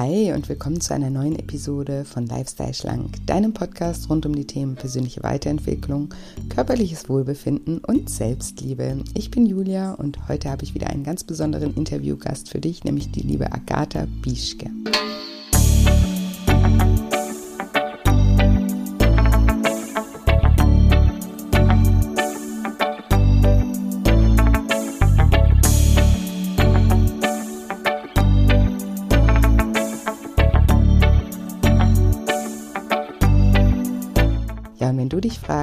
Hi und willkommen zu einer neuen Episode von Lifestyle Schlank, deinem Podcast rund um die Themen persönliche Weiterentwicklung, körperliches Wohlbefinden und Selbstliebe. Ich bin Julia und heute habe ich wieder einen ganz besonderen Interviewgast für dich, nämlich die liebe Agatha Bischke.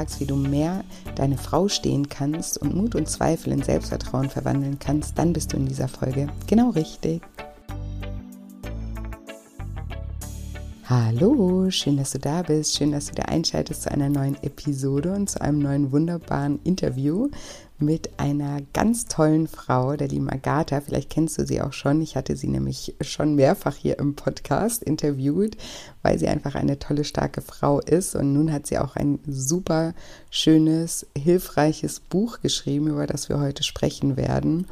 Fragst, wie du mehr deine Frau stehen kannst und Mut und Zweifel in Selbstvertrauen verwandeln kannst, dann bist du in dieser Folge genau richtig. Hallo, schön, dass du da bist. Schön, dass du da einschaltest zu einer neuen Episode und zu einem neuen wunderbaren Interview mit einer ganz tollen Frau, der lieben Agatha. Vielleicht kennst du sie auch schon. Ich hatte sie nämlich schon mehrfach hier im Podcast interviewt, weil sie einfach eine tolle, starke Frau ist. Und nun hat sie auch ein super schönes, hilfreiches Buch geschrieben, über das wir heute sprechen werden.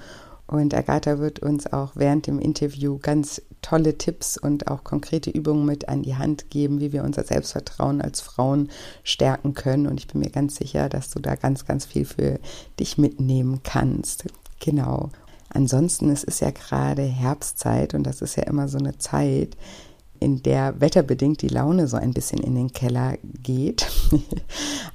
Und Agatha wird uns auch während dem Interview ganz tolle Tipps und auch konkrete Übungen mit an die Hand geben, wie wir unser Selbstvertrauen als Frauen stärken können. Und ich bin mir ganz sicher, dass du da ganz, ganz viel für dich mitnehmen kannst. Genau. Ansonsten, es ist ja gerade Herbstzeit und das ist ja immer so eine Zeit, in der wetterbedingt die Laune so ein bisschen in den Keller geht.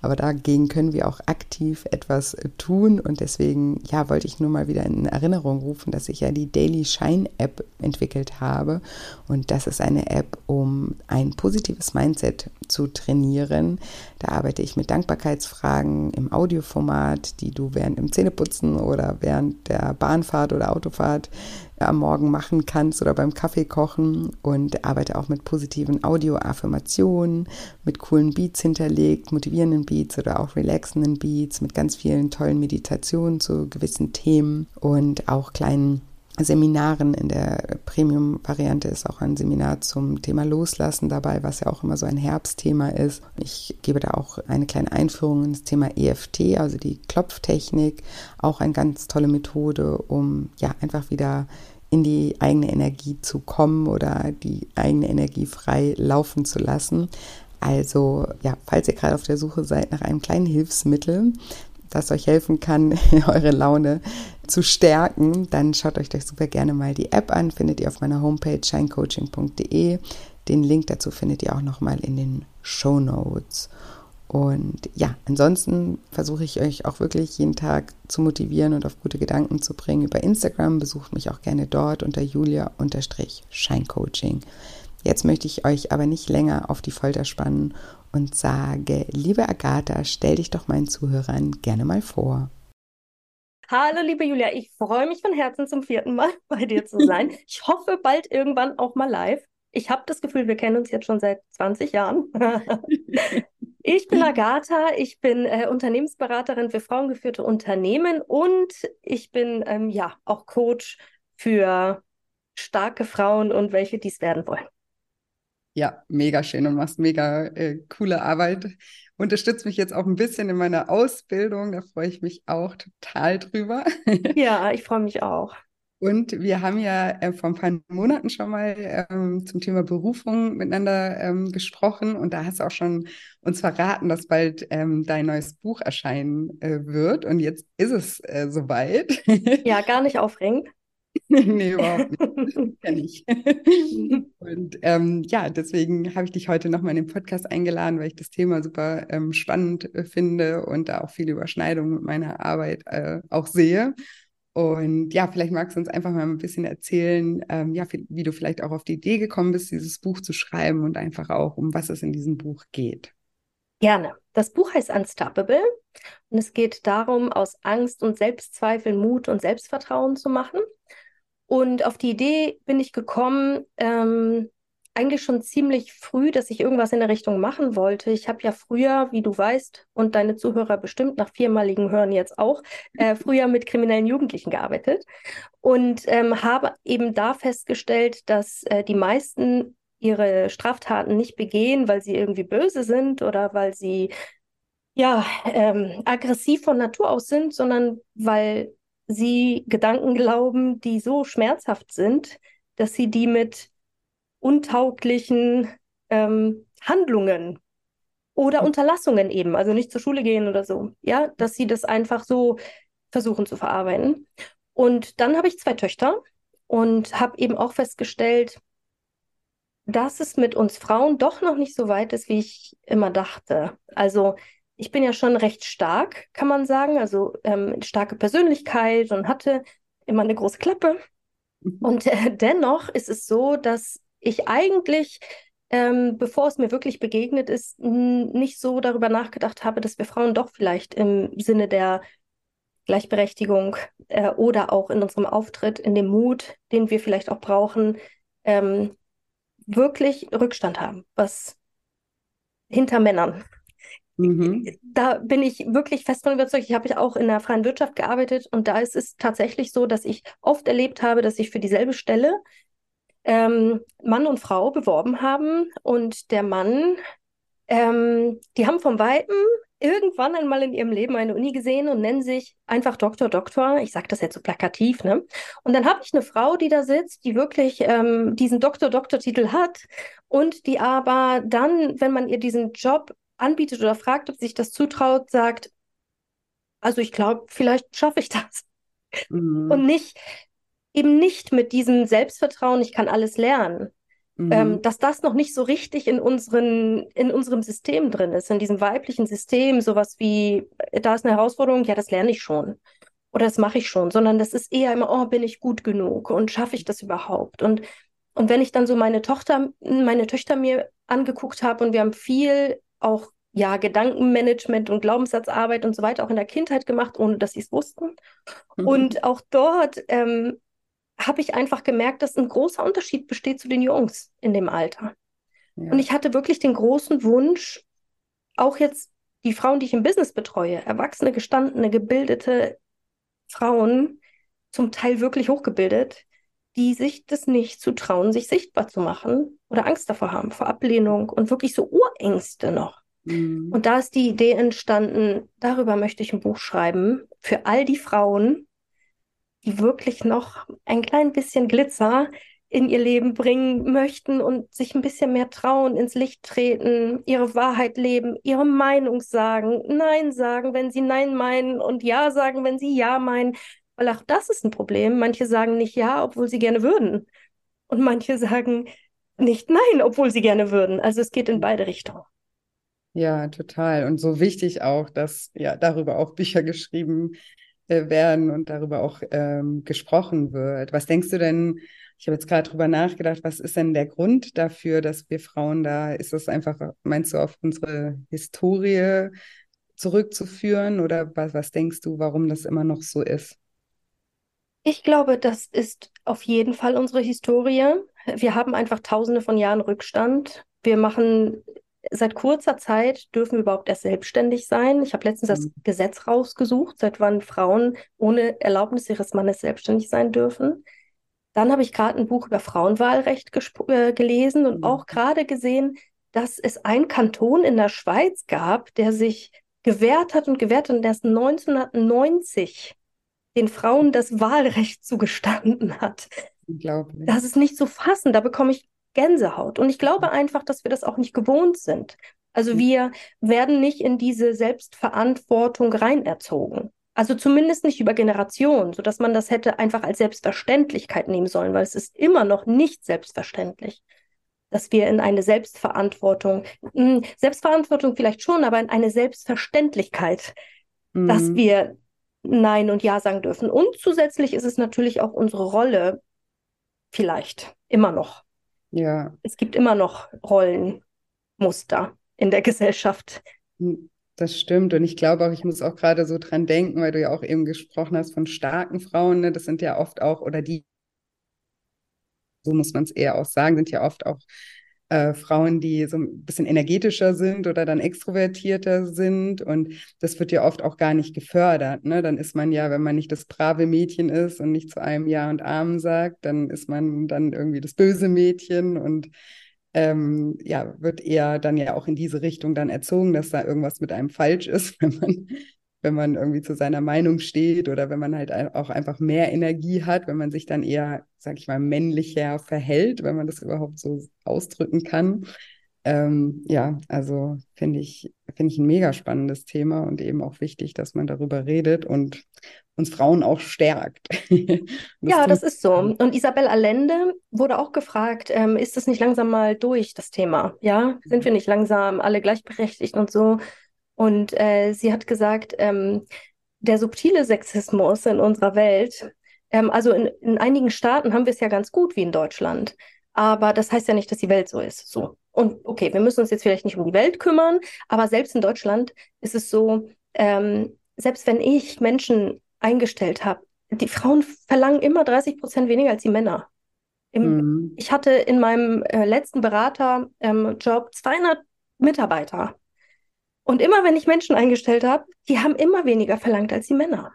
Aber dagegen können wir auch aktiv etwas tun und deswegen, ja, wollte ich nur mal wieder in Erinnerung rufen, dass ich ja die Daily Shine App entwickelt habe und das ist eine App, um ein positives Mindset zu trainieren. Da arbeite ich mit Dankbarkeitsfragen im Audioformat, die du während dem Zähneputzen oder während der Bahnfahrt oder Autofahrt am Morgen machen kannst oder beim Kaffee kochen und arbeite auch mit positiven Audio-Affirmationen, mit coolen Beats hinterlegt, motivierenden Beats oder auch relaxenden Beats, mit ganz vielen tollen Meditationen zu gewissen Themen und auch kleinen Seminaren. In der Premium-Variante ist auch ein Seminar zum Thema Loslassen dabei, was ja auch immer so ein Herbstthema ist. Ich gebe da auch eine kleine Einführung ins Thema EFT, also die Klopftechnik. Auch eine ganz tolle Methode, um ja einfach wieder in die eigene Energie zu kommen oder die eigene Energie frei laufen zu lassen. Also ja, falls ihr gerade auf der Suche seid nach einem kleinen Hilfsmittel, das euch helfen kann, eure Laune zu stärken, dann schaut euch doch super gerne mal die App an. Findet ihr auf meiner Homepage shinecoaching.de. Den Link dazu findet ihr auch nochmal in den Show Notes. Und ja, ansonsten versuche ich euch auch wirklich jeden Tag zu motivieren und auf gute Gedanken zu bringen. Über Instagram besucht mich auch gerne dort unter julia-scheincoaching. Jetzt möchte ich euch aber nicht länger auf die Folter spannen und sage, liebe Agatha, stell dich doch meinen Zuhörern gerne mal vor. Hallo, liebe Julia, ich freue mich von Herzen zum vierten Mal bei dir zu sein. Ich hoffe bald irgendwann auch mal live. Ich habe das Gefühl, wir kennen uns jetzt schon seit 20 Jahren. ich bin Agatha, ich bin äh, Unternehmensberaterin für frauengeführte Unternehmen und ich bin ähm, ja auch Coach für starke Frauen und welche dies werden wollen. Ja, mega schön und machst mega äh, coole Arbeit. Unterstützt mich jetzt auch ein bisschen in meiner Ausbildung. Da freue ich mich auch total drüber. Ja, ich freue mich auch. Und wir haben ja äh, vor ein paar Monaten schon mal ähm, zum Thema Berufung miteinander ähm, gesprochen und da hast du auch schon uns verraten, dass bald ähm, dein neues Buch erscheinen äh, wird und jetzt ist es äh, soweit. Ja, gar nicht aufregend. nee, überhaupt nicht. Kenn ich. und ähm, ja, deswegen habe ich dich heute nochmal in den Podcast eingeladen, weil ich das Thema super ähm, spannend äh, finde und da auch viele Überschneidungen mit meiner Arbeit äh, auch sehe. Und ja, vielleicht magst du uns einfach mal ein bisschen erzählen, ähm, ja, wie du vielleicht auch auf die Idee gekommen bist, dieses Buch zu schreiben und einfach auch, um was es in diesem Buch geht. Gerne. Das Buch heißt Unstoppable und es geht darum, aus Angst und Selbstzweifeln Mut und Selbstvertrauen zu machen. Und auf die Idee bin ich gekommen, ähm, eigentlich schon ziemlich früh, dass ich irgendwas in der Richtung machen wollte. Ich habe ja früher, wie du weißt, und deine Zuhörer bestimmt nach viermaligen Hören jetzt auch, äh, früher mit kriminellen Jugendlichen gearbeitet und ähm, habe eben da festgestellt, dass äh, die meisten ihre Straftaten nicht begehen, weil sie irgendwie böse sind oder weil sie ja ähm, aggressiv von Natur aus sind, sondern weil sie Gedanken glauben, die so schmerzhaft sind, dass sie die mit untauglichen ähm, Handlungen oder Unterlassungen eben, also nicht zur Schule gehen oder so, ja, dass sie das einfach so versuchen zu verarbeiten. Und dann habe ich zwei Töchter und habe eben auch festgestellt, dass es mit uns Frauen doch noch nicht so weit ist, wie ich immer dachte. Also ich bin ja schon recht stark, kann man sagen, also ähm, starke Persönlichkeit und hatte immer eine große Klappe. Mhm. Und äh, dennoch ist es so, dass ich eigentlich, ähm, bevor es mir wirklich begegnet ist, nicht so darüber nachgedacht habe, dass wir Frauen doch vielleicht im Sinne der Gleichberechtigung äh, oder auch in unserem Auftritt, in dem Mut, den wir vielleicht auch brauchen, ähm, wirklich Rückstand haben, was hinter Männern. Mhm. Da bin ich wirklich fest von überzeugt. Ich habe auch in der freien Wirtschaft gearbeitet und da ist es tatsächlich so, dass ich oft erlebt habe, dass ich für dieselbe Stelle ähm, Mann und Frau beworben haben und der Mann, ähm, die haben vom Weiten irgendwann einmal in ihrem Leben eine Uni gesehen und nennen sich einfach Doktor, Doktor. Ich sage das jetzt so plakativ, ne? Und dann habe ich eine Frau, die da sitzt, die wirklich ähm, diesen Doktor, Doktor-Titel hat und die aber dann, wenn man ihr diesen Job anbietet oder fragt, ob sich das zutraut, sagt, also ich glaube, vielleicht schaffe ich das. Mhm. Und nicht, eben nicht mit diesem Selbstvertrauen, ich kann alles lernen, Mhm. Ähm, dass das noch nicht so richtig in, unseren, in unserem System drin ist, in diesem weiblichen System, sowas wie, da ist eine Herausforderung, ja, das lerne ich schon oder das mache ich schon, sondern das ist eher immer, oh, bin ich gut genug und schaffe ich das überhaupt? Und, und wenn ich dann so meine Tochter, meine Töchter mir angeguckt habe und wir haben viel auch ja, Gedankenmanagement und Glaubenssatzarbeit und so weiter auch in der Kindheit gemacht, ohne dass sie es wussten. Mhm. Und auch dort ähm, habe ich einfach gemerkt, dass ein großer Unterschied besteht zu den Jungs in dem Alter. Ja. Und ich hatte wirklich den großen Wunsch, auch jetzt die Frauen, die ich im Business betreue, erwachsene, gestandene, gebildete Frauen, zum Teil wirklich hochgebildet, die sich das nicht zu trauen, sich sichtbar zu machen oder Angst davor haben, vor Ablehnung und wirklich so Urängste noch. Mhm. Und da ist die Idee entstanden, darüber möchte ich ein Buch schreiben, für all die Frauen, die wirklich noch ein klein bisschen Glitzer in ihr Leben bringen möchten und sich ein bisschen mehr trauen, ins Licht treten, ihre Wahrheit leben, ihre Meinung sagen, Nein sagen, wenn sie Nein meinen und Ja sagen, wenn sie Ja meinen. Weil auch das ist ein Problem. Manche sagen nicht Ja, obwohl sie gerne würden. Und manche sagen nicht Nein, obwohl sie gerne würden. Also es geht in beide Richtungen. Ja, total. Und so wichtig auch, dass ja darüber auch Bücher geschrieben äh, werden und darüber auch ähm, gesprochen wird. Was denkst du denn? Ich habe jetzt gerade drüber nachgedacht, was ist denn der Grund dafür, dass wir Frauen da, ist das einfach, meinst du, auf unsere Historie zurückzuführen oder was, was denkst du, warum das immer noch so ist? Ich glaube, das ist auf jeden Fall unsere Historie. Wir haben einfach tausende von Jahren Rückstand. Wir machen seit kurzer Zeit dürfen wir überhaupt erst selbstständig sein. Ich habe letztens mhm. das Gesetz rausgesucht, seit wann Frauen ohne Erlaubnis ihres Mannes selbstständig sein dürfen. Dann habe ich gerade ein Buch über Frauenwahlrecht äh, gelesen und mhm. auch gerade gesehen, dass es einen Kanton in der Schweiz gab, der sich gewehrt hat und gewehrt hat und erst 1990 den Frauen das Wahlrecht zugestanden hat. Unglaublich. Das ist nicht zu fassen. Da bekomme ich Gänsehaut. Und ich glaube einfach, dass wir das auch nicht gewohnt sind. Also mhm. wir werden nicht in diese Selbstverantwortung reinerzogen. Also zumindest nicht über Generationen, sodass man das hätte einfach als Selbstverständlichkeit nehmen sollen, weil es ist immer noch nicht selbstverständlich, dass wir in eine Selbstverantwortung, hm, Selbstverantwortung vielleicht schon, aber in eine Selbstverständlichkeit, mhm. dass wir Nein und Ja sagen dürfen. Und zusätzlich ist es natürlich auch unsere Rolle, vielleicht immer noch, ja. Es gibt immer noch Rollenmuster in der Gesellschaft. Hm, das stimmt. Und ich glaube auch, ich muss auch gerade so dran denken, weil du ja auch eben gesprochen hast von starken Frauen. Ne? Das sind ja oft auch, oder die, so muss man es eher auch sagen, sind ja oft auch äh, Frauen, die so ein bisschen energetischer sind oder dann extrovertierter sind. Und das wird ja oft auch gar nicht gefördert. Ne? Dann ist man ja, wenn man nicht das brave Mädchen ist und nicht zu einem Ja und Amen sagt, dann ist man dann irgendwie das böse Mädchen und ähm, ja, wird eher dann ja auch in diese Richtung dann erzogen, dass da irgendwas mit einem falsch ist, wenn man wenn man irgendwie zu seiner Meinung steht oder wenn man halt auch einfach mehr Energie hat, wenn man sich dann eher, sag ich mal, männlicher verhält, wenn man das überhaupt so ausdrücken kann. Ähm, ja, also finde ich, finde ich ein mega spannendes Thema und eben auch wichtig, dass man darüber redet und uns Frauen auch stärkt. das ja, das ist so. Und Isabel Allende wurde auch gefragt, ähm, ist das nicht langsam mal durch, das Thema? Ja, sind wir nicht langsam alle gleichberechtigt und so? Und äh, sie hat gesagt, ähm, der subtile Sexismus in unserer Welt, ähm, also in, in einigen Staaten haben wir es ja ganz gut wie in Deutschland. Aber das heißt ja nicht, dass die Welt so ist. So. Und okay, wir müssen uns jetzt vielleicht nicht um die Welt kümmern, aber selbst in Deutschland ist es so, ähm, selbst wenn ich Menschen eingestellt habe, die Frauen verlangen immer 30 Prozent weniger als die Männer. Im, mhm. Ich hatte in meinem äh, letzten Beraterjob ähm, 200 Mitarbeiter. Und immer wenn ich Menschen eingestellt habe, die haben immer weniger verlangt als die Männer.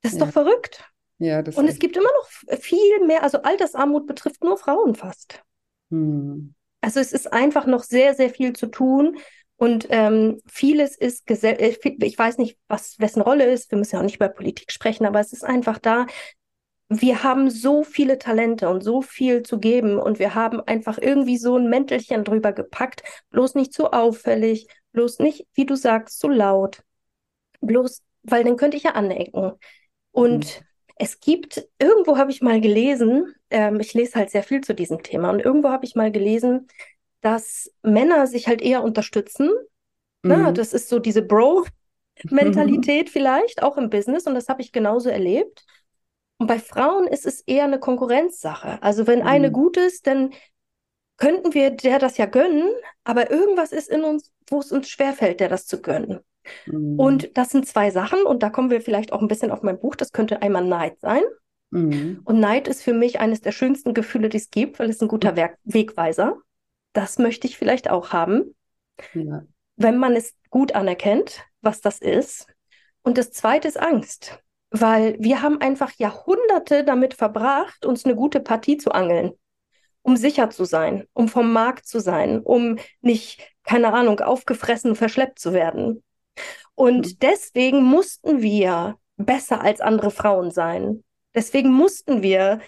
Das ist ja. doch verrückt. Ja, das Und es gibt immer noch viel mehr, also Altersarmut betrifft nur Frauen fast. Hm. Also es ist einfach noch sehr, sehr viel zu tun. Und ähm, vieles ist, äh, ich weiß nicht, was wessen Rolle ist, wir müssen ja auch nicht über Politik sprechen, aber es ist einfach da, wir haben so viele Talente und so viel zu geben und wir haben einfach irgendwie so ein Mäntelchen drüber gepackt, bloß nicht zu auffällig, bloß nicht, wie du sagst, zu laut, bloß, weil dann könnte ich ja anecken. Und mhm. Es gibt, irgendwo habe ich mal gelesen, ähm, ich lese halt sehr viel zu diesem Thema, und irgendwo habe ich mal gelesen, dass Männer sich halt eher unterstützen. Ne? Mhm. Na, das ist so diese Bro-Mentalität mhm. vielleicht, auch im Business, und das habe ich genauso erlebt. Und bei Frauen ist es eher eine Konkurrenzsache. Also wenn mhm. eine gut ist, dann könnten wir der das ja gönnen, aber irgendwas ist in uns, wo es uns schwerfällt, der das zu gönnen. Mhm. Und das sind zwei Sachen, und da kommen wir vielleicht auch ein bisschen auf mein Buch. Das könnte einmal Neid sein. Mhm. Und Neid ist für mich eines der schönsten Gefühle, die es gibt, weil es ein guter Werk Wegweiser. Das möchte ich vielleicht auch haben, ja. wenn man es gut anerkennt, was das ist. Und das zweite ist Angst, weil wir haben einfach Jahrhunderte damit verbracht, uns eine gute Partie zu angeln um sicher zu sein, um vom Markt zu sein, um nicht, keine Ahnung, aufgefressen, verschleppt zu werden. Und mhm. deswegen mussten wir besser als andere Frauen sein. Deswegen mussten wir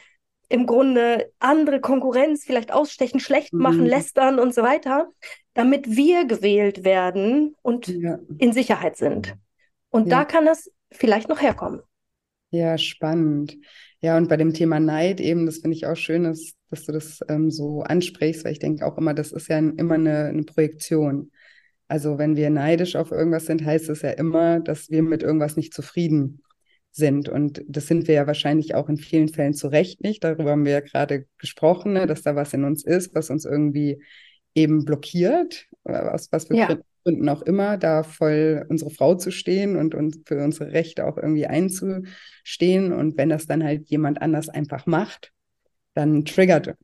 im Grunde andere Konkurrenz vielleicht ausstechen, schlecht machen, mhm. lästern und so weiter, damit wir gewählt werden und ja. in Sicherheit sind. Und ja. da kann das vielleicht noch herkommen. Ja, spannend. Ja, und bei dem Thema Neid eben, das finde ich auch schön, dass, dass du das ähm, so ansprichst, weil ich denke auch immer, das ist ja immer eine, eine Projektion. Also wenn wir neidisch auf irgendwas sind, heißt es ja immer, dass wir mit irgendwas nicht zufrieden sind. Und das sind wir ja wahrscheinlich auch in vielen Fällen zu Recht nicht. Darüber haben wir ja gerade gesprochen, ne, dass da was in uns ist, was uns irgendwie eben blockiert, aus was für ja. Gründen auch immer, da voll unsere Frau zu stehen und, und für unsere Rechte auch irgendwie einzustehen. Und wenn das dann halt jemand anders einfach macht, dann triggert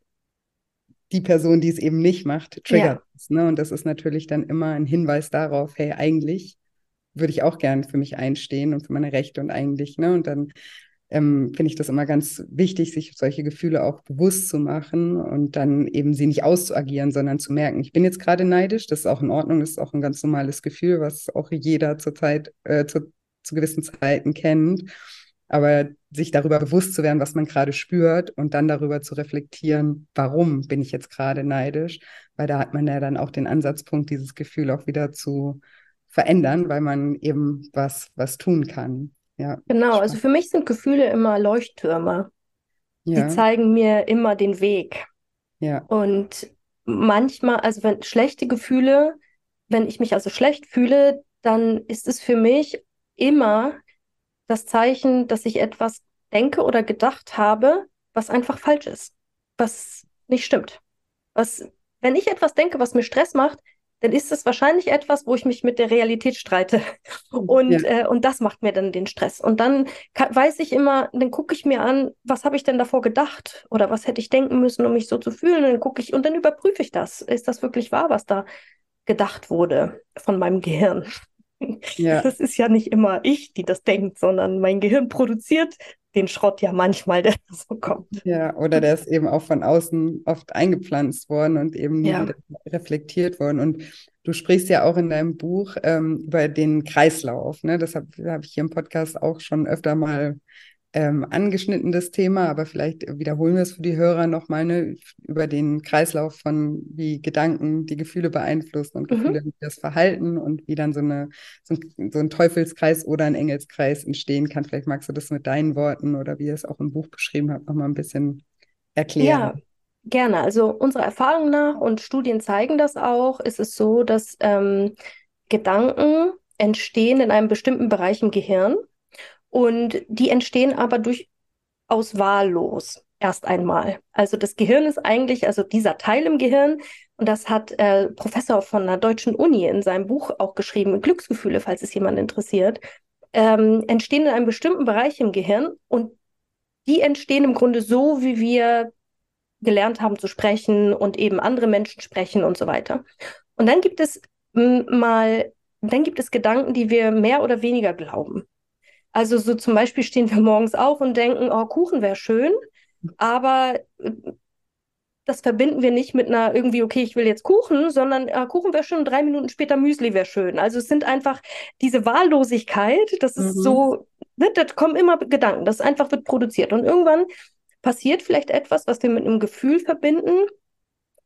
die Person, die es eben nicht macht, triggert ja. es. Ne? Und das ist natürlich dann immer ein Hinweis darauf, hey, eigentlich würde ich auch gern für mich einstehen und für meine Rechte und eigentlich, ne? Und dann ähm, finde ich das immer ganz wichtig, sich solche Gefühle auch bewusst zu machen und dann eben sie nicht auszuagieren, sondern zu merken, ich bin jetzt gerade neidisch, das ist auch in Ordnung, das ist auch ein ganz normales Gefühl, was auch jeder zur Zeit, äh, zu, zu gewissen Zeiten kennt. Aber sich darüber bewusst zu werden, was man gerade spürt und dann darüber zu reflektieren, warum bin ich jetzt gerade neidisch, weil da hat man ja dann auch den Ansatzpunkt, dieses Gefühl auch wieder zu verändern, weil man eben was, was tun kann. Ja, genau, also für mich sind Gefühle immer Leuchttürme. Ja. Die zeigen mir immer den Weg. Ja. Und manchmal, also wenn schlechte Gefühle, wenn ich mich also schlecht fühle, dann ist es für mich immer das Zeichen, dass ich etwas denke oder gedacht habe, was einfach falsch ist, was nicht stimmt. Was, wenn ich etwas denke, was mir Stress macht, dann ist es wahrscheinlich etwas, wo ich mich mit der Realität streite. Und, ja. äh, und das macht mir dann den Stress. Und dann kann, weiß ich immer, dann gucke ich mir an, was habe ich denn davor gedacht? Oder was hätte ich denken müssen, um mich so zu fühlen? Und dann gucke ich und dann überprüfe ich das. Ist das wirklich wahr, was da gedacht wurde von meinem Gehirn? Ja. Das ist ja nicht immer ich, die das denkt, sondern mein Gehirn produziert den Schrott ja manchmal, der so kommt. Ja, oder der ist eben auch von außen oft eingepflanzt worden und eben ja. reflektiert worden. Und du sprichst ja auch in deinem Buch ähm, über den Kreislauf. Ne? Das habe hab ich hier im Podcast auch schon öfter mal ähm, angeschnitten, das Thema, aber vielleicht wiederholen wir es für die Hörer nochmal ne, über den Kreislauf von wie Gedanken die Gefühle beeinflussen und mhm. Gefühle mhm. das Verhalten und wie dann so, eine, so ein, so, ein, Teufelskreis oder ein Engelskreis entstehen kann. Vielleicht magst du das mit deinen Worten oder wie ihr es auch im Buch beschrieben habt, nochmal ein bisschen erklären. Ja. Gerne. Also unserer Erfahrung nach und Studien zeigen das auch, ist es so, dass ähm, Gedanken entstehen in einem bestimmten Bereich im Gehirn und die entstehen aber durchaus wahllos erst einmal. Also das Gehirn ist eigentlich, also dieser Teil im Gehirn, und das hat äh, Professor von einer deutschen Uni in seinem Buch auch geschrieben, Glücksgefühle, falls es jemand interessiert, ähm, entstehen in einem bestimmten Bereich im Gehirn und die entstehen im Grunde so, wie wir gelernt haben zu sprechen und eben andere Menschen sprechen und so weiter. Und dann gibt es mal, dann gibt es Gedanken, die wir mehr oder weniger glauben. Also so zum Beispiel stehen wir morgens auf und denken, oh, Kuchen wäre schön, aber äh, das verbinden wir nicht mit einer irgendwie, okay, ich will jetzt Kuchen, sondern äh, Kuchen wäre schön, drei Minuten später Müsli wäre schön. Also es sind einfach diese Wahllosigkeit, das ist mhm. so, ne, da kommen immer Gedanken, das einfach wird produziert. Und irgendwann passiert vielleicht etwas, was wir mit einem Gefühl verbinden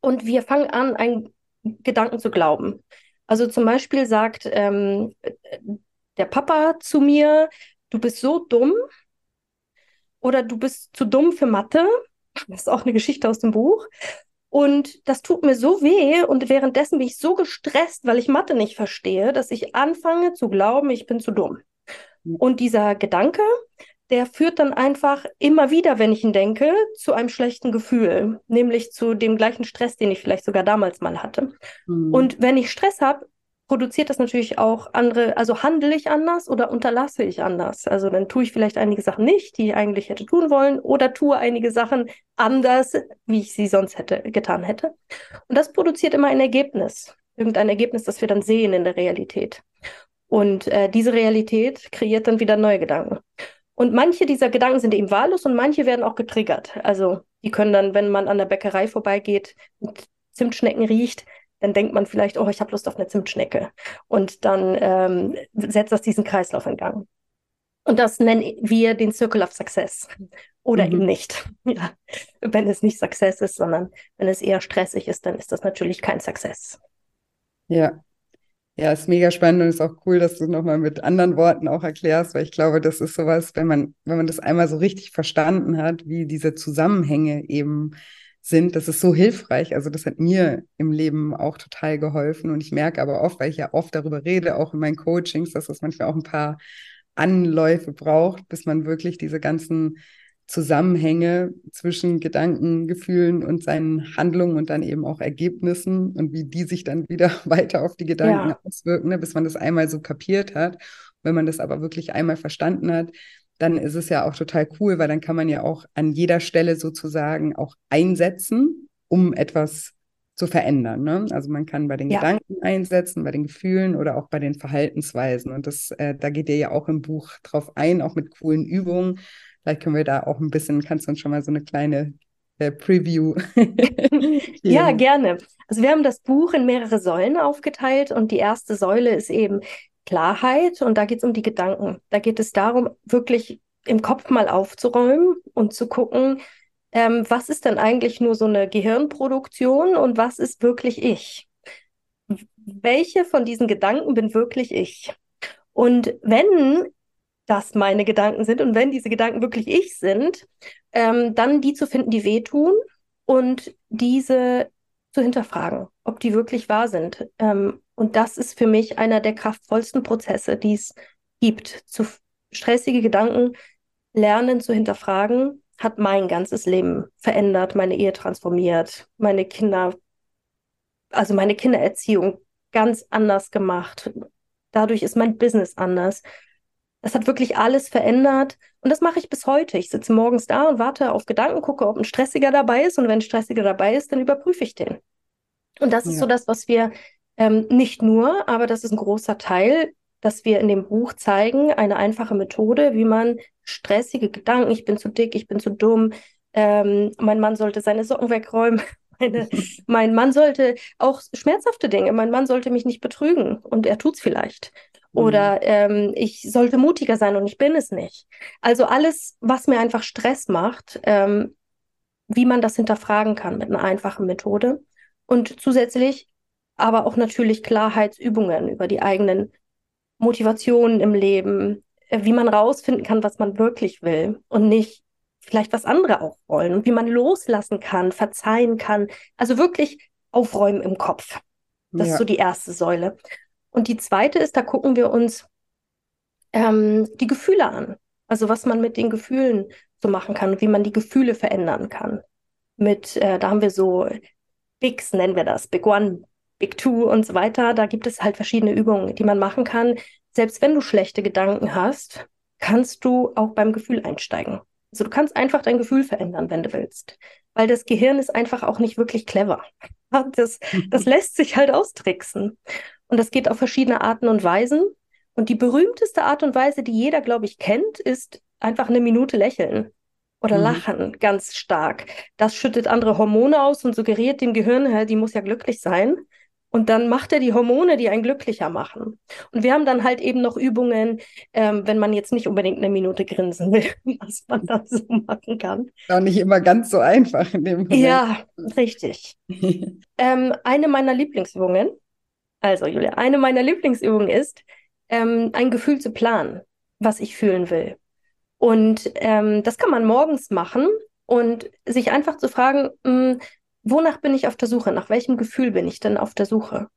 und wir fangen an, einen Gedanken zu glauben. Also zum Beispiel sagt ähm, der Papa zu mir, du bist so dumm oder du bist zu dumm für Mathe. Das ist auch eine Geschichte aus dem Buch. Und das tut mir so weh und währenddessen bin ich so gestresst, weil ich Mathe nicht verstehe, dass ich anfange zu glauben, ich bin zu dumm. Und dieser Gedanke, der führt dann einfach immer wieder, wenn ich ihn denke, zu einem schlechten Gefühl, nämlich zu dem gleichen Stress, den ich vielleicht sogar damals mal hatte. Mhm. Und wenn ich Stress habe, produziert das natürlich auch andere, also handle ich anders oder unterlasse ich anders. Also dann tue ich vielleicht einige Sachen nicht, die ich eigentlich hätte tun wollen, oder tue einige Sachen anders, wie ich sie sonst hätte getan hätte. Und das produziert immer ein Ergebnis, irgendein Ergebnis, das wir dann sehen in der Realität. Und äh, diese Realität kreiert dann wieder neue Gedanken. Und manche dieser Gedanken sind eben wahllos und manche werden auch getriggert. Also die können dann, wenn man an der Bäckerei vorbeigeht und Zimtschnecken riecht, dann denkt man vielleicht, oh, ich habe Lust auf eine Zimtschnecke. Und dann ähm, setzt das diesen Kreislauf in Gang. Und das nennen wir den Circle of Success. Oder mhm. eben nicht. Ja. Wenn es nicht Success ist, sondern wenn es eher stressig ist, dann ist das natürlich kein Success. Ja. Ja, ist mega spannend und ist auch cool, dass du nochmal mit anderen Worten auch erklärst, weil ich glaube, das ist sowas, wenn man, wenn man das einmal so richtig verstanden hat, wie diese Zusammenhänge eben sind. Das ist so hilfreich. Also das hat mir im Leben auch total geholfen. Und ich merke aber oft, weil ich ja oft darüber rede, auch in meinen Coachings, dass das manchmal auch ein paar Anläufe braucht, bis man wirklich diese ganzen Zusammenhänge zwischen Gedanken, Gefühlen und seinen Handlungen und dann eben auch Ergebnissen und wie die sich dann wieder weiter auf die Gedanken ja. auswirken, ne, bis man das einmal so kapiert hat. Wenn man das aber wirklich einmal verstanden hat, dann ist es ja auch total cool, weil dann kann man ja auch an jeder Stelle sozusagen auch einsetzen, um etwas zu verändern. Ne? Also man kann bei den ja. Gedanken einsetzen, bei den Gefühlen oder auch bei den Verhaltensweisen. Und das, äh, da geht ihr ja auch im Buch drauf ein, auch mit coolen Übungen. Vielleicht können wir da auch ein bisschen, kannst du uns schon mal so eine kleine äh, Preview. ja, gerne. Also wir haben das Buch in mehrere Säulen aufgeteilt und die erste Säule ist eben Klarheit und da geht es um die Gedanken. Da geht es darum, wirklich im Kopf mal aufzuräumen und zu gucken, ähm, was ist denn eigentlich nur so eine Gehirnproduktion und was ist wirklich ich? Welche von diesen Gedanken bin wirklich ich? Und wenn das meine Gedanken sind und wenn diese Gedanken wirklich ich sind, ähm, dann die zu finden, die wehtun und diese zu hinterfragen, ob die wirklich wahr sind. Ähm, und das ist für mich einer der kraftvollsten Prozesse, die es gibt. Zu stressige Gedanken lernen zu hinterfragen, hat mein ganzes Leben verändert, meine Ehe transformiert, meine Kinder, also meine Kindererziehung ganz anders gemacht. Dadurch ist mein Business anders. Das hat wirklich alles verändert und das mache ich bis heute. Ich sitze morgens da und warte auf Gedanken, gucke, ob ein stressiger dabei ist und wenn ein stressiger dabei ist, dann überprüfe ich den. Und das ist so das, was wir ähm, nicht nur, aber das ist ein großer Teil, dass wir in dem Buch zeigen, eine einfache Methode, wie man stressige Gedanken, ich bin zu dick, ich bin zu dumm, ähm, mein Mann sollte seine Socken wegräumen, meine, mein Mann sollte auch schmerzhafte Dinge, mein Mann sollte mich nicht betrügen und er tut es vielleicht. Mhm. Oder ähm, ich sollte mutiger sein und ich bin es nicht. Also alles, was mir einfach Stress macht, ähm, wie man das hinterfragen kann mit einer einfachen Methode. Und zusätzlich aber auch natürlich Klarheitsübungen über die eigenen Motivationen im Leben, äh, wie man rausfinden kann, was man wirklich will und nicht vielleicht was andere auch wollen und wie man loslassen kann, verzeihen kann. Also wirklich aufräumen im Kopf. Das ja. ist so die erste Säule. Und die zweite ist, da gucken wir uns ähm, die Gefühle an. Also was man mit den Gefühlen so machen kann und wie man die Gefühle verändern kann. Mit, äh, da haben wir so Bigs, nennen wir das, Big One, Big Two und so weiter. Da gibt es halt verschiedene Übungen, die man machen kann. Selbst wenn du schlechte Gedanken hast, kannst du auch beim Gefühl einsteigen. Also du kannst einfach dein Gefühl verändern, wenn du willst. Weil das Gehirn ist einfach auch nicht wirklich clever. Das, das lässt sich halt austricksen. Und das geht auf verschiedene Arten und Weisen. Und die berühmteste Art und Weise, die jeder, glaube ich, kennt, ist einfach eine Minute lächeln oder mhm. lachen ganz stark. Das schüttet andere Hormone aus und suggeriert dem Gehirn, die muss ja glücklich sein. Und dann macht er die Hormone, die einen glücklicher machen. Und wir haben dann halt eben noch Übungen, ähm, wenn man jetzt nicht unbedingt eine Minute grinsen will, was man dann so machen kann. Auch nicht immer ganz so einfach in dem Moment. Ja, richtig. ähm, eine meiner Lieblingsübungen also, Julia, eine meiner Lieblingsübungen ist, ähm, ein Gefühl zu planen, was ich fühlen will. Und ähm, das kann man morgens machen und sich einfach zu fragen, mh, hm, wonach bin ich auf der Suche? Nach welchem Gefühl bin ich denn auf der Suche?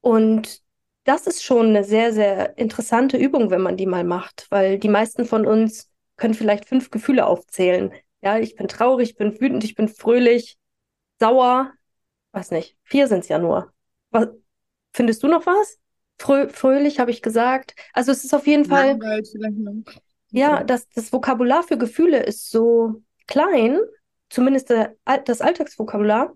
Und das ist schon eine sehr, sehr interessante Übung, wenn man die mal macht, weil die meisten von uns können vielleicht fünf Gefühle aufzählen. Ja, ich bin traurig, ich bin wütend, ich bin fröhlich, sauer, weiß nicht, vier sind es ja nur. Was, Findest du noch was? Frö fröhlich, habe ich gesagt. Also es ist auf jeden Fall. Ja, das, das Vokabular für Gefühle ist so klein, zumindest der, das Alltagsvokabular.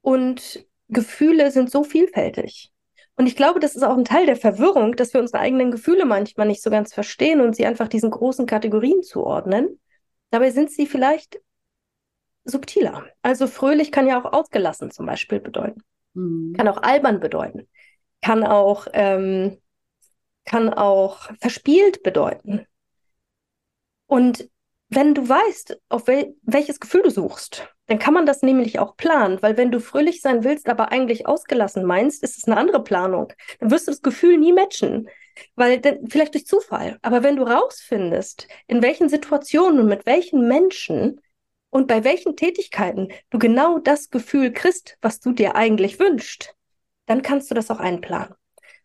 Und Gefühle sind so vielfältig. Und ich glaube, das ist auch ein Teil der Verwirrung, dass wir unsere eigenen Gefühle manchmal nicht so ganz verstehen und sie einfach diesen großen Kategorien zuordnen. Dabei sind sie vielleicht subtiler. Also fröhlich kann ja auch ausgelassen zum Beispiel bedeuten. Mhm. Kann auch albern bedeuten kann auch, ähm, kann auch verspielt bedeuten. Und wenn du weißt, auf wel welches Gefühl du suchst, dann kann man das nämlich auch planen, weil wenn du fröhlich sein willst, aber eigentlich ausgelassen meinst, ist es eine andere Planung. Dann wirst du das Gefühl nie matchen, weil denn, vielleicht durch Zufall. Aber wenn du rausfindest, in welchen Situationen und mit welchen Menschen und bei welchen Tätigkeiten du genau das Gefühl kriegst, was du dir eigentlich wünschst, dann kannst du das auch einplanen.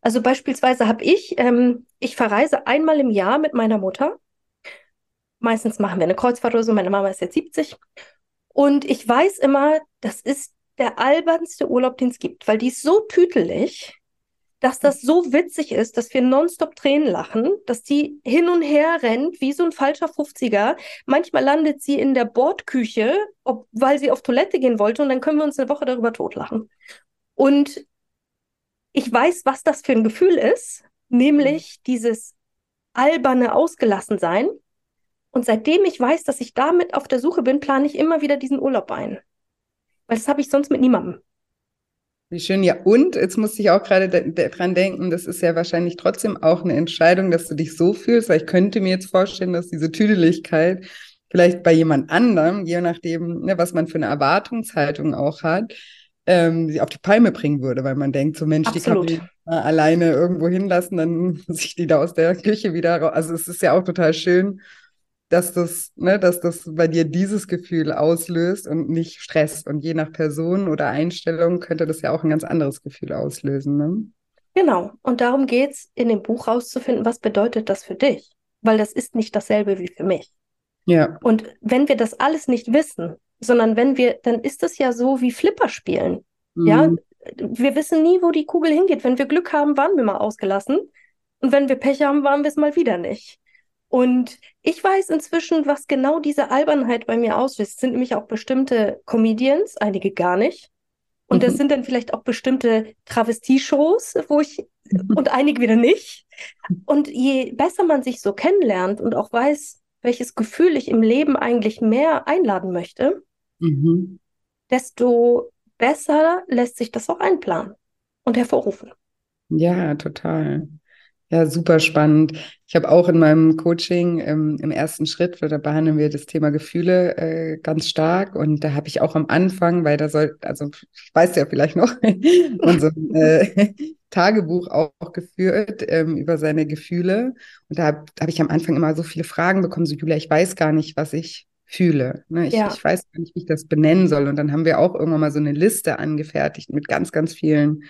Also beispielsweise habe ich, ähm, ich verreise einmal im Jahr mit meiner Mutter. Meistens machen wir eine Kreuzfahrt oder so. Meine Mama ist jetzt 70. Und ich weiß immer, das ist der albernste Urlaub, den es gibt, weil die ist so tütelig, dass das so witzig ist, dass wir nonstop Tränen lachen, dass die hin und her rennt wie so ein falscher 50er. Manchmal landet sie in der Bordküche, ob, weil sie auf Toilette gehen wollte und dann können wir uns eine Woche darüber totlachen. Und ich weiß, was das für ein Gefühl ist, nämlich dieses alberne Ausgelassensein. Und seitdem ich weiß, dass ich damit auf der Suche bin, plane ich immer wieder diesen Urlaub ein. Weil das habe ich sonst mit niemandem. Wie schön, ja. Und jetzt musste ich auch gerade dran denken, das ist ja wahrscheinlich trotzdem auch eine Entscheidung, dass du dich so fühlst, weil ich könnte mir jetzt vorstellen, dass diese Tüdeligkeit vielleicht bei jemand anderem, je nachdem, ne, was man für eine Erwartungshaltung auch hat, ähm, sie auf die Palme bringen würde, weil man denkt, so Mensch, Absolut. die kann man alleine irgendwo hinlassen, dann muss ich die da aus der Küche wieder raus. Also es ist ja auch total schön, dass das, ne, dass das bei dir dieses Gefühl auslöst und nicht Stress. Und je nach Person oder Einstellung könnte das ja auch ein ganz anderes Gefühl auslösen. Ne? Genau. Und darum geht es in dem Buch rauszufinden, was bedeutet das für dich? Weil das ist nicht dasselbe wie für mich. Ja. Und wenn wir das alles nicht wissen, sondern wenn wir, dann ist es ja so wie Flipper spielen. Mhm. Ja, wir wissen nie, wo die Kugel hingeht. Wenn wir Glück haben, waren wir mal ausgelassen. Und wenn wir Pech haben, waren wir es mal wieder nicht. Und ich weiß inzwischen, was genau diese Albernheit bei mir auslöst. Es sind nämlich auch bestimmte Comedians, einige gar nicht. Und mhm. das sind dann vielleicht auch bestimmte Travestie-Shows, wo ich, und einige wieder nicht. Und je besser man sich so kennenlernt und auch weiß, welches Gefühl ich im Leben eigentlich mehr einladen möchte, Mhm. desto besser lässt sich das auch einplanen und hervorrufen. Ja, total. Ja, super spannend. Ich habe auch in meinem Coaching ähm, im ersten Schritt, da behandeln wir das Thema Gefühle äh, ganz stark. Und da habe ich auch am Anfang, weil da soll, also weißt du ja vielleicht noch, unser äh, Tagebuch auch, auch geführt ähm, über seine Gefühle. Und da habe hab ich am Anfang immer so viele Fragen bekommen, so Julia, ich weiß gar nicht, was ich fühle. Ne? Ich, Ja. ich weiß gar nicht, wie ich das benennen soll. Und dann haben wir auch irgendwann mal so eine Liste angefertigt mit ganz, ganz vielen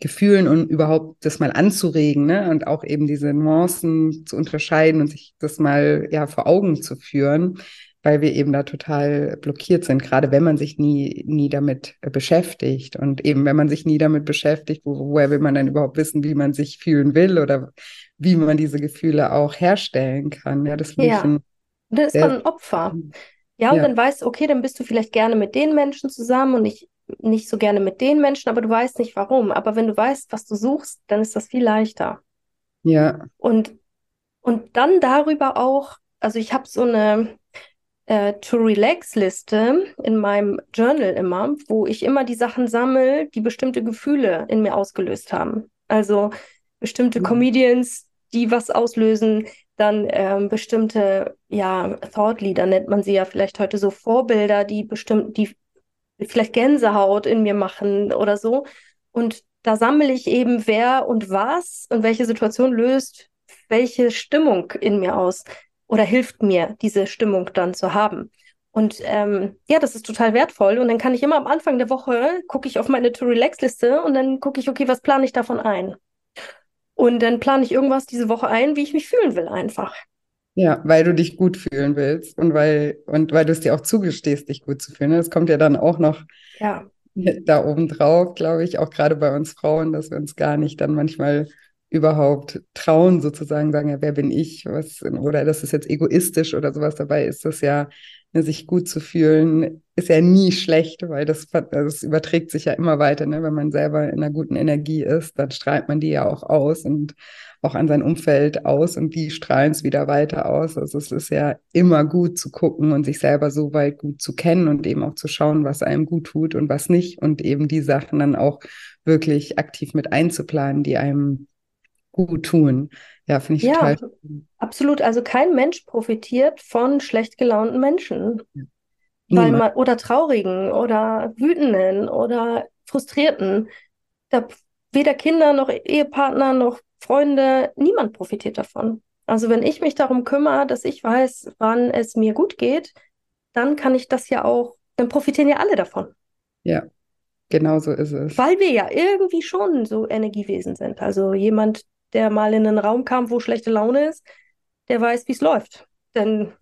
Gefühlen und überhaupt das mal anzuregen, ne? Und auch eben diese Nuancen zu unterscheiden und sich das mal ja vor Augen zu führen, weil wir eben da total blockiert sind, gerade wenn man sich nie, nie damit beschäftigt. Und eben, wenn man sich nie damit beschäftigt, wo, woher will man dann überhaupt wissen, wie man sich fühlen will oder wie man diese Gefühle auch herstellen kann. Ja, das Ja. ich ein dann ist man ein Opfer. Ja, und Ja. dann weißt du, okay, dann bist du vielleicht gerne mit den Menschen zusammen und nicht, nicht so gerne mit den Menschen, aber du weißt nicht warum. Aber wenn du weißt, was du suchst, dann ist das viel leichter. Ja, Und, und dann darüber auch, also ich habe so eine äh, To-Relax-Liste in meinem Journal immer, wo ich immer die Sachen sammle, die bestimmte Gefühle in mir ausgelöst haben. Also bestimmte Mhm. Comedians, die was auslösen, dann ähm, bestimmte, ja, Thought Leader nennt man sie ja vielleicht heute so, Vorbilder, die bestimmt, die vielleicht Gänsehaut in mir machen oder so. Und da sammle ich eben, wer und was und welche Situation löst welche Stimmung in mir aus oder hilft mir, diese Stimmung dann zu haben. Und ähm, ja, das ist total wertvoll. Und dann kann ich immer am Anfang der Woche, gucke ich auf meine To-Relax-Liste und dann gucke ich, okay, was plane ich davon ein? Und dann plane ich irgendwas diese Woche ein, wie ich mich fühlen will, einfach. Ja, weil du dich gut fühlen willst und weil, und weil du es dir auch zugestehst, dich gut zu fühlen. Das kommt ja dann auch noch Ja, da oben drauf, glaube ich, auch gerade bei uns Frauen, dass wir uns gar nicht dann manchmal überhaupt trauen, sozusagen sagen, ja, wer bin ich, was, oder das ist jetzt egoistisch oder sowas dabei ist das ja, ne, sich gut zu fühlen, ist ja nie schlecht, weil das, es überträgt sich ja immer weiter, ne? Wenn man selber in einer guten Energie ist, dann strahlt man die ja auch aus und auch an sein Umfeld aus und die strahlen es wieder weiter aus. Also es ist ja immer gut zu gucken und sich selber so weit gut zu kennen und eben auch zu schauen, was einem gut tut und was nicht und eben die Sachen dann auch wirklich aktiv mit einzuplanen, die einem gut tun. Ja, finde ich ja, total absolut. Also kein Mensch profitiert von schlecht gelaunten Menschen. Weil man, oder traurigen oder wütenden oder frustrierten. Da, weder Kinder noch Ehepartner noch Freunde, niemand profitiert davon. Also wenn ich mich darum kümmere, dass ich weiß, wann es mir gut geht, dann kann ich das ja auch, dann profitieren ja alle davon. Ja, genau so ist es. Weil wir ja irgendwie schon so Energiewesen sind. Also jemand, der mal in einen Raum kam, wo schlechte Laune ist, der weiß, wie es läuft. Denn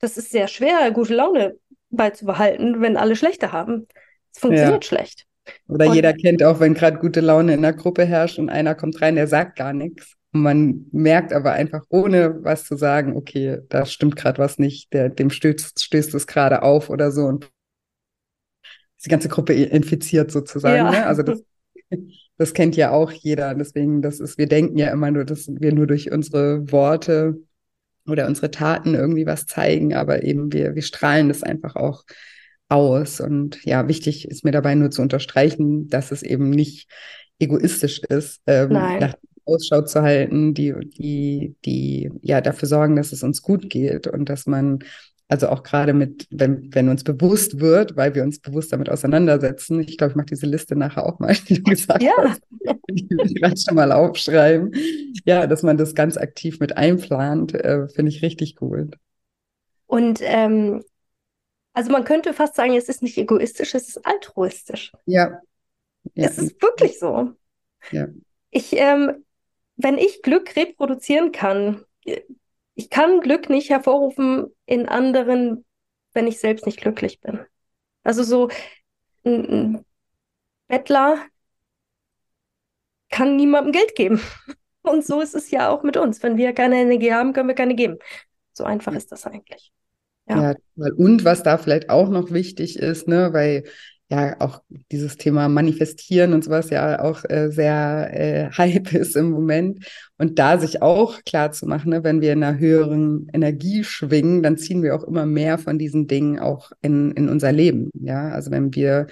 das ist sehr schwer, gute Laune beizubehalten, wenn alle schlechte haben. Es funktioniert schlecht. Oder Und- jeder kennt auch, wenn gerade gute Laune in der Gruppe herrscht und einer kommt rein, der sagt gar nichts. Und man merkt aber einfach, ohne was zu sagen, okay, da stimmt gerade was nicht, der, dem stößt, stößt es gerade auf oder so und die ganze Gruppe infiziert sozusagen. Ja. Ne? Also das, das kennt ja auch jeder. Deswegen, das ist, wir denken ja immer nur, dass wir nur durch unsere Worte oder unsere Taten irgendwie was zeigen, aber eben wir, wir strahlen das einfach auch aus. Und ja, wichtig ist mir dabei nur zu unterstreichen, dass es eben nicht egoistisch ist, ähm, nach Ausschau zu halten, die, die, die ja dafür sorgen, dass es uns gut geht und dass man also auch gerade mit, wenn, wenn uns bewusst wird, weil wir uns bewusst damit auseinandersetzen. Ich glaube, ich mache diese Liste nachher auch mal, die du gesagt Ja. hast. Die will ich gerade schon mal aufschreiben. Ja, dass man das ganz aktiv mit einplant, äh, finde ich richtig gut. Und ähm, also man könnte fast sagen, es ist nicht egoistisch, es ist altruistisch. Ja. Ja. Es ist wirklich so. Ja. Ich, ähm, wenn ich Glück reproduzieren kann, ich kann Glück nicht hervorrufen in anderen, wenn ich selbst nicht glücklich bin. Also so ein, ein Bettler kann niemandem Geld geben. Und so ist es ja auch mit uns. Wenn wir keine Energie haben, können wir keine geben. So einfach ist das eigentlich. Ja. Ja, und was da vielleicht auch noch wichtig ist, ne, weil ja auch dieses Thema Manifestieren und sowas ja auch äh, sehr äh, hype ist im Moment. Und da sich auch klar zu machen, ne, wenn wir in einer höheren Energie schwingen, dann ziehen wir auch immer mehr von diesen Dingen auch in, in unser Leben. Ja, also wenn wir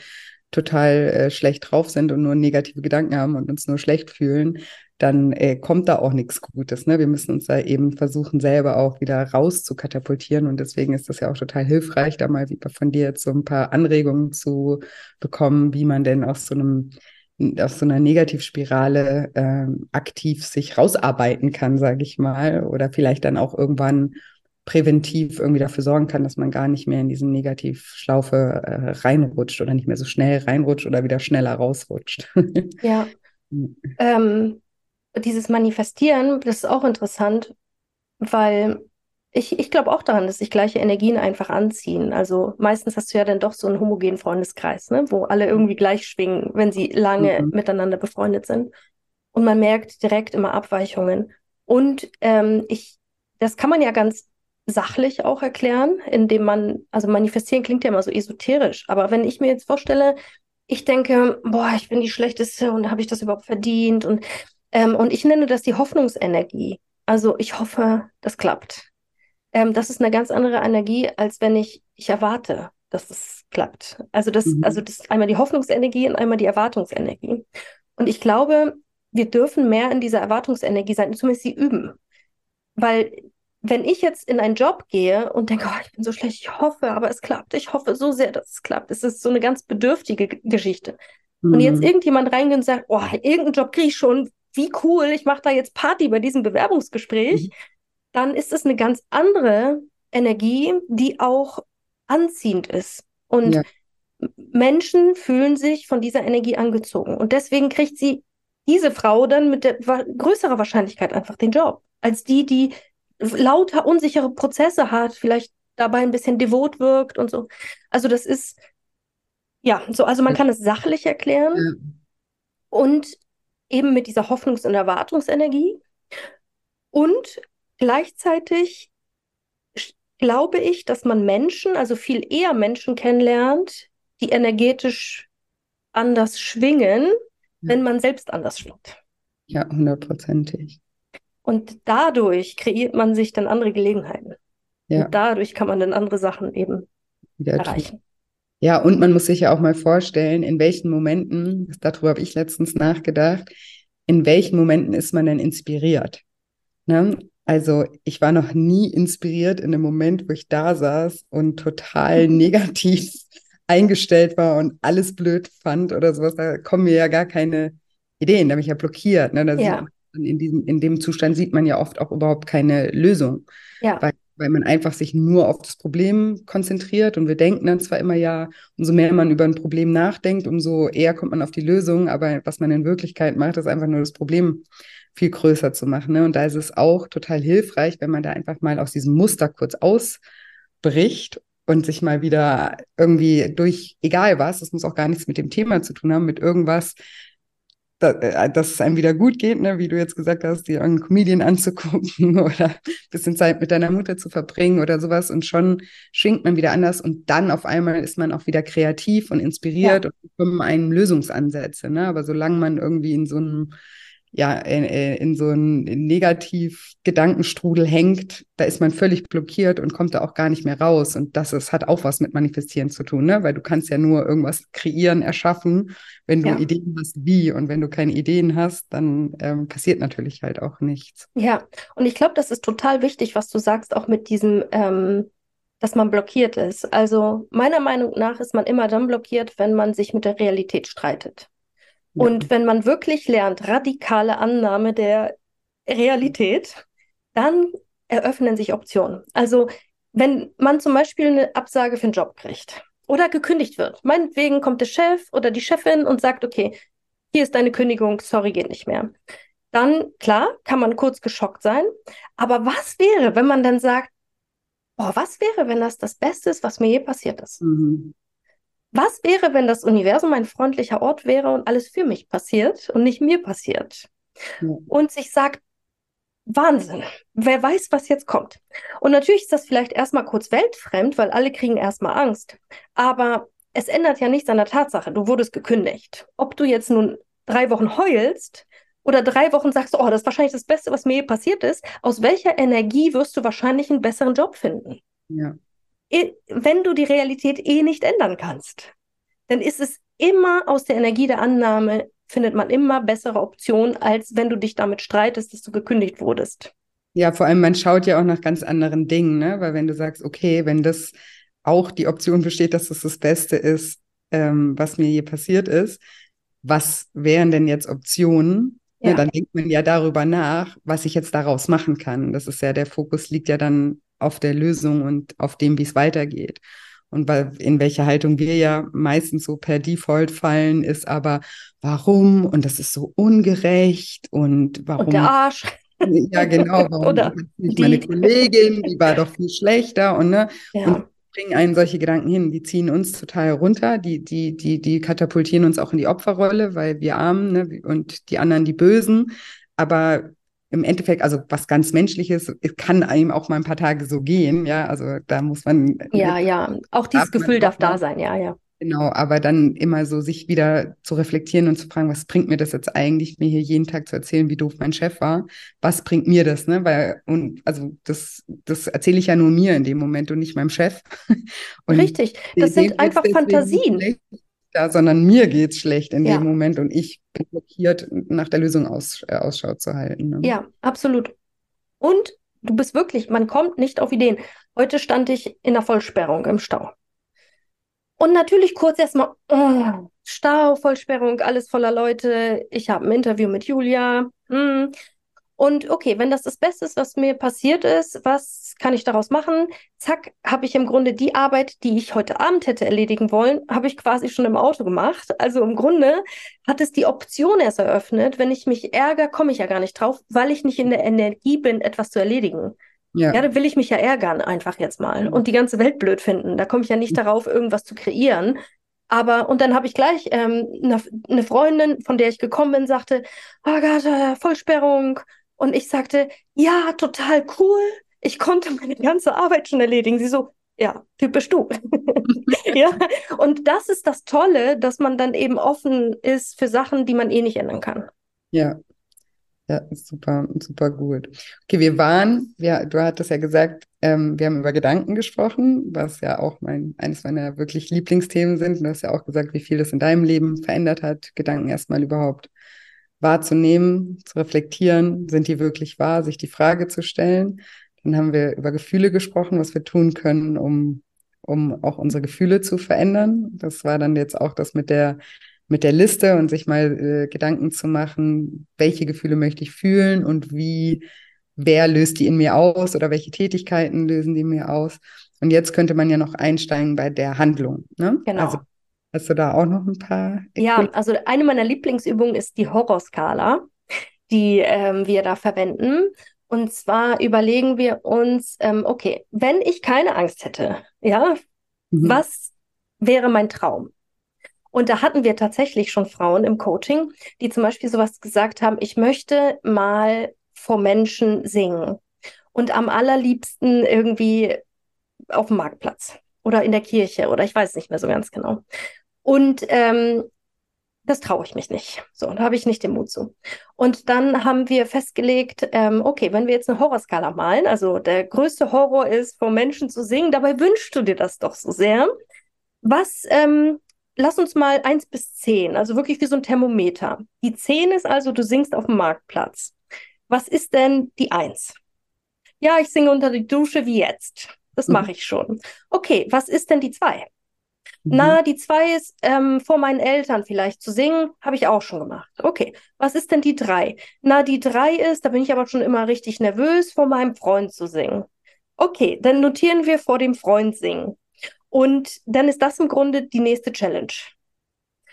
total äh, schlecht drauf sind und nur negative Gedanken haben und uns nur schlecht fühlen, dann äh, kommt da auch nichts Gutes. Ne? Wir müssen uns da eben versuchen, selber auch wieder raus zu katapultieren. Und deswegen ist das ja auch total hilfreich, da mal von dir jetzt so ein paar Anregungen zu bekommen, wie man denn aus so einem aus so einer Negativspirale äh, aktiv sich rausarbeiten kann, sage ich mal, oder vielleicht dann auch irgendwann präventiv irgendwie dafür sorgen kann, dass man gar nicht mehr in diese Negativschlaufe äh, reinrutscht oder nicht mehr so schnell reinrutscht oder wieder schneller rausrutscht. ja. ähm, dieses Manifestieren, das ist auch interessant, weil ich, ich glaube auch daran, dass sich gleiche Energien einfach anziehen. Also meistens hast du ja dann doch so einen homogenen Freundeskreis, ne? wo alle irgendwie gleich schwingen, wenn sie lange mhm. miteinander befreundet sind. Und man merkt direkt immer Abweichungen. Und ähm, ich, das kann man ja ganz sachlich auch erklären, indem man, also manifestieren klingt ja immer so esoterisch, aber wenn ich mir jetzt vorstelle, ich denke, boah, ich bin die Schlechteste und habe ich das überhaupt verdient? Und, ähm, und ich nenne das die Hoffnungsenergie. Also ich hoffe, das klappt. Ähm, das ist eine ganz andere Energie, als wenn ich, ich erwarte, dass es klappt. Also das, mhm. also das ist einmal die Hoffnungsenergie und einmal die Erwartungsenergie. Und ich glaube, wir dürfen mehr in dieser Erwartungsenergie sein, zumindest sie üben. Weil wenn ich jetzt in einen Job gehe und denke, oh, ich bin so schlecht, ich hoffe, aber es klappt, ich hoffe so sehr, dass es klappt. Es ist so eine ganz bedürftige Geschichte. Mhm. Und jetzt mhm. irgendjemand reingeht und sagt, oh, irgendeinen Job kriege ich schon, wie cool, ich mache da jetzt Party bei diesem Bewerbungsgespräch, mhm. dann ist es eine ganz andere Energie, die auch anziehend ist. Und ja. Menschen fühlen sich von dieser Energie angezogen. Und deswegen kriegt sie diese Frau dann mit der größerer Wahrscheinlichkeit einfach den Job, als die, die lauter unsichere Prozesse hat, vielleicht dabei ein bisschen devot wirkt und so. Also das ist, ja, so, also man kann es sachlich erklären ja. und eben mit dieser Hoffnungs- und Erwartungsenergie. Und gleichzeitig glaube ich, dass man Menschen, also viel eher Menschen kennenlernt, die energetisch anders schwingen, ja. wenn man selbst anders schwingt. Ja, hundertprozentig. Und dadurch kreiert man sich dann andere Gelegenheiten. Ja. Und dadurch kann man dann andere Sachen eben ja, erreichen. Ja, und man muss sich ja auch mal vorstellen, in welchen Momenten, darüber habe ich letztens nachgedacht, in welchen Momenten ist man denn inspiriert? Ne? Also ich war noch nie inspiriert in dem Moment, wo ich da saß und total negativ eingestellt war und alles blöd fand oder sowas. Da kommen mir ja gar keine Ideen, da bin ich ja blockiert. Ne? Ja in diesem, in dem Zustand sieht man ja oft auch überhaupt keine Lösung. Ja. Weil, weil man einfach sich nur auf das Problem konzentriert und wir denken dann zwar immer ja, umso mehr man über ein Problem nachdenkt, umso eher kommt man auf die Lösung, aber was man in Wirklichkeit macht, ist einfach nur das Problem viel größer zu machen. Ne? Und da ist es auch total hilfreich, wenn man da einfach mal aus diesem Muster kurz ausbricht und sich mal wieder irgendwie durch, egal was, das muss auch gar nichts mit dem Thema zu tun haben, mit irgendwas dass es einem wieder gut geht, ne? wie du jetzt gesagt hast, dir einen Comedian anzugucken oder ein bisschen Zeit mit deiner Mutter zu verbringen oder sowas und schon schwingt man wieder anders und dann auf einmal ist man auch wieder kreativ und inspiriert ja. und bekommt einen Lösungsansätze. Ne? Aber solange man irgendwie in so einem ja, in, in so einen Negativ-Gedankenstrudel hängt, da ist man völlig blockiert und kommt da auch gar nicht mehr raus. Und das ist, hat auch was mit Manifestieren zu tun, ne? Weil du kannst ja nur irgendwas kreieren, erschaffen, wenn du ja. Ideen hast, wie. Und wenn du keine Ideen hast, dann ähm, passiert natürlich halt auch nichts. Ja, und ich glaube, das ist total wichtig, was du sagst, auch mit diesem, ähm, dass man blockiert ist. Also meiner Meinung nach ist man immer dann blockiert, wenn man sich mit der Realität streitet. Und wenn man wirklich lernt, radikale Annahme der Realität, dann eröffnen sich Optionen. Also wenn man zum Beispiel eine Absage für einen Job kriegt oder gekündigt wird, meinetwegen kommt der Chef oder die Chefin und sagt, okay, hier ist deine Kündigung, sorry, geht nicht mehr. Dann, klar, kann man kurz geschockt sein. Aber was wäre, wenn man dann sagt, boah, was wäre, wenn das das Beste ist, was mir je passiert ist? Mhm. Was wäre, wenn das Universum ein freundlicher Ort wäre und alles für mich passiert und nicht mir passiert? Ja. Und sich sagt, Wahnsinn, wer weiß, was jetzt kommt. Und natürlich ist das vielleicht erstmal kurz weltfremd, weil alle kriegen erstmal Angst. Aber es ändert ja nichts an der Tatsache, du wurdest gekündigt. Ob du jetzt nun drei Wochen heulst oder drei Wochen sagst, oh, das ist wahrscheinlich das Beste, was mir je passiert ist, aus welcher Energie wirst du wahrscheinlich einen besseren Job finden? Ja. Wenn du die Realität eh nicht ändern kannst, dann ist es immer aus der Energie der Annahme, findet man immer bessere Optionen, als wenn du dich damit streitest, dass du gekündigt wurdest. Ja, vor allem, man schaut ja auch nach ganz anderen Dingen, ne? Weil wenn du sagst, okay, wenn das auch die Option besteht, dass das das Beste ist, ähm, was mir je passiert ist, was wären denn jetzt Optionen? Ja. Ja, dann denkt man ja darüber nach, was ich jetzt daraus machen kann. Das ist ja, der Fokus liegt ja dann auf der Lösung und auf dem, wie es weitergeht. Und weil, in welche Haltung wir ja meistens so per Default fallen, ist aber, warum? Und das ist so ungerecht und warum? Und der Arsch. Ja, genau. Warum Oder nicht meine Kollegin, die war doch viel schlechter und ne? Ja. Und bringen einen solche Gedanken hin. Die ziehen uns total runter, die, die, die, die katapultieren uns auch in die Opferrolle, weil wir Armen ne? und die anderen die Bösen. Aber im Endeffekt, also was ganz Menschliches, kann einem auch mal ein paar Tage so gehen, ja. Also da muss man. Ja, ja, auch dieses Gefühl darf da sein, ja, ja. Genau, aber dann immer so sich wieder zu reflektieren und zu fragen, was bringt mir das jetzt eigentlich, mir hier jeden Tag zu erzählen, wie doof mein Chef war? Was bringt mir das, ne? Weil, und also das, das erzähle ich ja nur mir in dem Moment und nicht meinem Chef. Und Richtig, das sind einfach Fantasien. Schlechter, sondern mir geht es schlecht in ja. dem Moment und ich bin blockiert, nach der Lösung aus, äh, Ausschau zu halten. Ne? Ja, absolut. Und du bist wirklich, man kommt nicht auf Ideen. Heute stand ich in der Vollsperrung im Stau. Und natürlich kurz erstmal, oh, Stau, Vollsperrung, alles voller Leute. Ich habe ein Interview mit Julia. Hm. Und okay, wenn das das Beste ist, was mir passiert ist, was kann ich daraus machen? Zack, habe ich im Grunde die Arbeit, die ich heute Abend hätte erledigen wollen, habe ich quasi schon im Auto gemacht. Also im Grunde hat es die Option erst eröffnet, wenn ich mich ärgere, komme ich ja gar nicht drauf, weil ich nicht in der Energie bin, etwas zu erledigen. Ja. ja, dann will ich mich ja ärgern, einfach jetzt mal. Und die ganze Welt blöd finden. Da komme ich ja nicht darauf, irgendwas zu kreieren. Aber, und dann habe ich gleich ähm, eine, eine Freundin, von der ich gekommen bin, sagte, oh Gott, äh, Vollsperrung. Und ich sagte, ja, total cool. Ich konnte meine ganze Arbeit schon erledigen. Sie so, ja, typisch du. ja, und das ist das Tolle, dass man dann eben offen ist für Sachen, die man eh nicht ändern kann. Ja, ja, super, super gut. Okay, wir waren, ja, du hattest ja gesagt, ähm, wir haben über Gedanken gesprochen, was ja auch mein, eines meiner wirklich Lieblingsthemen sind. du hast ja auch gesagt, wie viel das in deinem Leben verändert hat, Gedanken erstmal überhaupt wahrzunehmen, zu reflektieren, sind die wirklich wahr, sich die Frage zu stellen. Dann haben wir über Gefühle gesprochen, was wir tun können, um, um auch unsere Gefühle zu verändern. Das war dann jetzt auch das mit der mit der Liste und sich mal äh, Gedanken zu machen, welche Gefühle möchte ich fühlen und wie, wer löst die in mir aus oder welche Tätigkeiten lösen die in mir aus. Und jetzt könnte man ja noch einsteigen bei der Handlung. Ne? Genau. Also, hast du da auch noch ein paar? Ja, also eine meiner Lieblingsübungen ist die Horrorskala, die ähm, wir da verwenden. Und zwar überlegen wir uns, ähm, okay, wenn ich keine Angst hätte, ja, mhm. was wäre mein Traum? Und da hatten wir tatsächlich schon Frauen im Coaching, die zum Beispiel sowas gesagt haben, ich möchte mal vor Menschen singen. Und am allerliebsten irgendwie auf dem Marktplatz oder in der Kirche oder ich weiß nicht mehr so ganz genau. Und ähm, das traue ich mich nicht. So, da habe ich nicht den Mut zu. Und dann haben wir festgelegt, ähm, okay, wenn wir jetzt eine Horrorskala malen, also der größte Horror ist, vor Menschen zu singen, dabei wünschst du dir das doch so sehr. Was ähm, lass uns mal eins bis zehn, also wirklich wie so ein Thermometer. Die zehn ist also, du singst auf dem Marktplatz. Was ist denn die eins? Ja, ich singe unter die Dusche wie jetzt. Das mhm. mache ich schon. Okay, was ist denn die zwei? Mhm. Na, die zwei ist ähm, vor meinen Eltern vielleicht zu singen, habe ich auch schon gemacht. Okay, was ist denn die drei? Na, die drei ist, da bin ich aber schon immer richtig nervös, vor meinem Freund zu singen. Okay, dann notieren wir vor dem Freund singen. Und dann ist das im Grunde die nächste Challenge.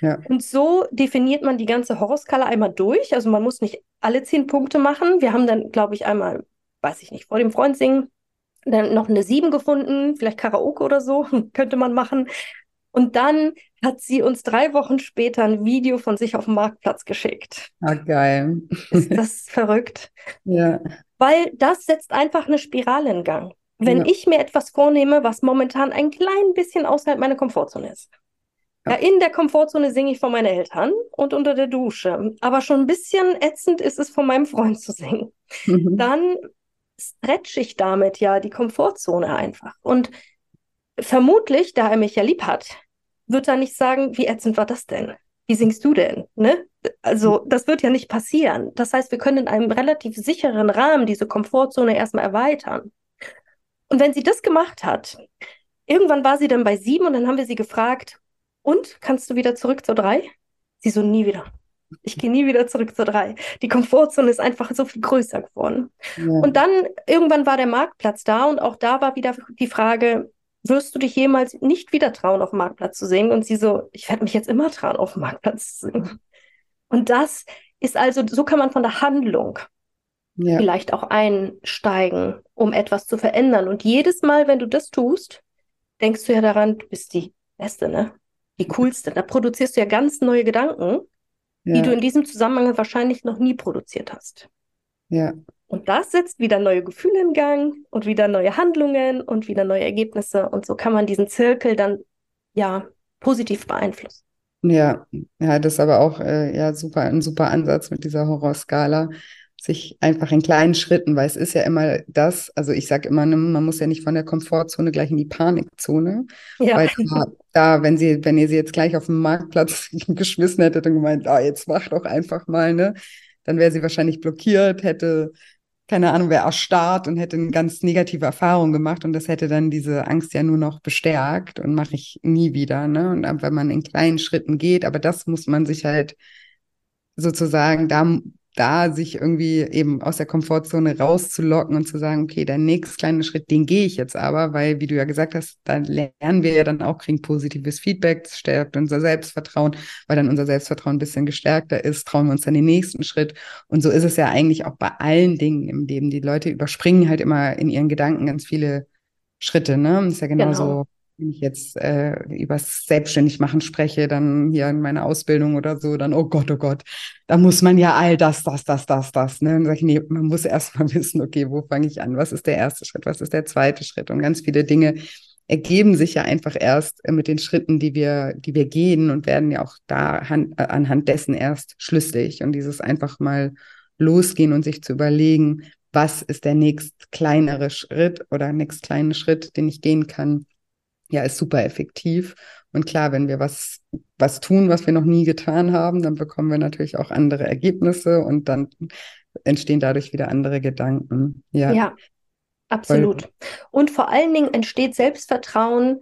Ja. Und so definiert man die ganze Horrorskala einmal durch. Also man muss nicht alle zehn Punkte machen. Wir haben dann, glaube ich, einmal, weiß ich nicht, vor dem Freund singen, dann noch eine sieben gefunden, vielleicht Karaoke oder so, könnte man machen. Und dann hat sie uns drei Wochen später ein Video von sich auf dem Marktplatz geschickt. Ah, geil. Ist das verrückt? Ja. Weil das setzt einfach eine Spirale in Gang. Wenn ja. ich mir etwas vornehme, was momentan ein klein bisschen außerhalb meiner Komfortzone ist, Ja, in der Komfortzone singe ich vor meinen Eltern und unter der Dusche. Aber schon ein bisschen ätzend ist es, von meinem Freund zu singen. Mhm. Dann stretch ich damit ja die Komfortzone einfach. Und vermutlich, da er mich ja lieb hat, wird er nicht sagen, wie ätzend war das denn? Wie singst du denn? Ne? Also, das wird ja nicht passieren. Das heißt, wir können in einem relativ sicheren Rahmen diese Komfortzone erstmal erweitern. Und wenn sie das gemacht hat, irgendwann war sie dann bei sieben und dann haben wir sie gefragt, und kannst du wieder zurück zur drei? Sie so, nie wieder. Ich gehe nie wieder zurück zur drei. Die Komfortzone ist einfach so viel größer geworden. Ja. Und dann irgendwann war der Marktplatz da und auch da war wieder die Frage, wirst du dich jemals nicht wieder trauen, auf dem Marktplatz zu singen? Und sie so, ich werde mich jetzt immer trauen, auf dem Marktplatz zu singen. Und das ist also, so kann man von der Handlung ja. vielleicht auch einsteigen, um etwas zu verändern. Und jedes Mal, wenn du das tust, denkst du ja daran, du bist die Beste, ne? Die coolste. Da produzierst du ja ganz neue Gedanken, ja. die du in diesem Zusammenhang wahrscheinlich noch nie produziert hast. Ja. Und das setzt wieder neue Gefühle in Gang und wieder neue Handlungen und wieder neue Ergebnisse. Und so kann man diesen Zirkel dann ja positiv beeinflussen. Ja, ja, das ist aber auch äh, ja super ein super Ansatz mit dieser Horrorskala, sich einfach in kleinen Schritten, weil es ist ja immer das, also ich sage immer, ne, man muss ja nicht von der Komfortzone gleich in die Panikzone, ja. weil da, da, wenn sie, wenn ihr sie jetzt gleich auf dem Marktplatz geschmissen hättet und gemeint, ah, jetzt mach doch einfach mal, ne, dann wäre sie wahrscheinlich blockiert, hätte keine Ahnung, wäre erstarrt und hätte eine ganz negative Erfahrung gemacht und das hätte dann diese Angst ja nur noch bestärkt und mache ich nie wieder. Ne? Und wenn man in kleinen Schritten geht, aber das muss man sich halt sozusagen, da da sich irgendwie eben aus der Komfortzone rauszulocken und zu sagen, okay, der nächste kleine Schritt, den gehe ich jetzt aber, weil, wie du ja gesagt hast, da lernen wir ja dann auch, kriegen positives Feedback, stärkt unser Selbstvertrauen, weil dann unser Selbstvertrauen ein bisschen gestärkter ist, trauen wir uns dann den nächsten Schritt. Und so ist es ja eigentlich auch bei allen Dingen im Leben. Die Leute überspringen halt immer in ihren Gedanken ganz viele Schritte, ne? Das ist ja genauso. Genau wenn ich jetzt äh, über selbstständig machen spreche, dann hier in meiner Ausbildung oder so, dann, oh Gott, oh Gott, da muss man ja all das, das, das, das, das. Ne? Dann sage ich, nee, man muss erst mal wissen, okay, wo fange ich an? Was ist der erste Schritt? Was ist der zweite Schritt? Und ganz viele Dinge ergeben sich ja einfach erst äh, mit den Schritten, die wir, die wir gehen und werden ja auch da han, äh, anhand dessen erst schlüssig. Und dieses einfach mal losgehen und sich zu überlegen, was ist der nächst kleinere Schritt oder nächst kleine Schritt, den ich gehen kann, ja, ist super effektiv. Und klar, wenn wir was, was tun, was wir noch nie getan haben, dann bekommen wir natürlich auch andere Ergebnisse und dann entstehen dadurch wieder andere Gedanken. Ja, ja absolut. Voll. Und vor allen Dingen entsteht Selbstvertrauen,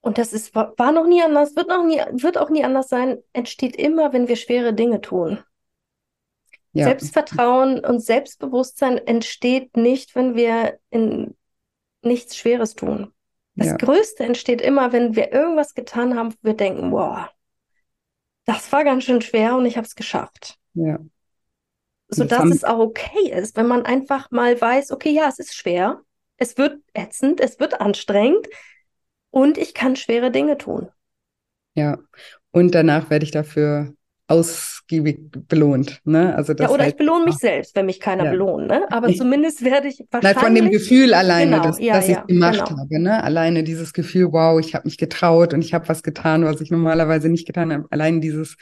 und das ist, war noch nie anders, wird, noch nie, wird auch nie anders sein, entsteht immer, wenn wir schwere Dinge tun. Ja. Selbstvertrauen und Selbstbewusstsein entsteht nicht, wenn wir in nichts Schweres tun. Das ja. Größte entsteht immer, wenn wir irgendwas getan haben, wo wir denken, boah, das war ganz schön schwer und ich habe es geschafft. Ja. Sodass es auch okay ist, wenn man einfach mal weiß, okay, ja, es ist schwer, es wird ätzend, es wird anstrengend und ich kann schwere Dinge tun. Ja, und danach werde ich dafür ausgiebig belohnt. Ne? Also das ja, oder halt, ich belohne mich selbst, wenn mich keiner ja. belohnt. Ne? Aber ich, zumindest werde ich wahrscheinlich... Nein, von dem Gefühl alleine, genau, dass, ja, dass ich ja, gemacht genau. habe. Ne? Alleine dieses Gefühl, wow, ich habe mich getraut und ich habe was getan, was ich normalerweise nicht getan habe. Allein dieses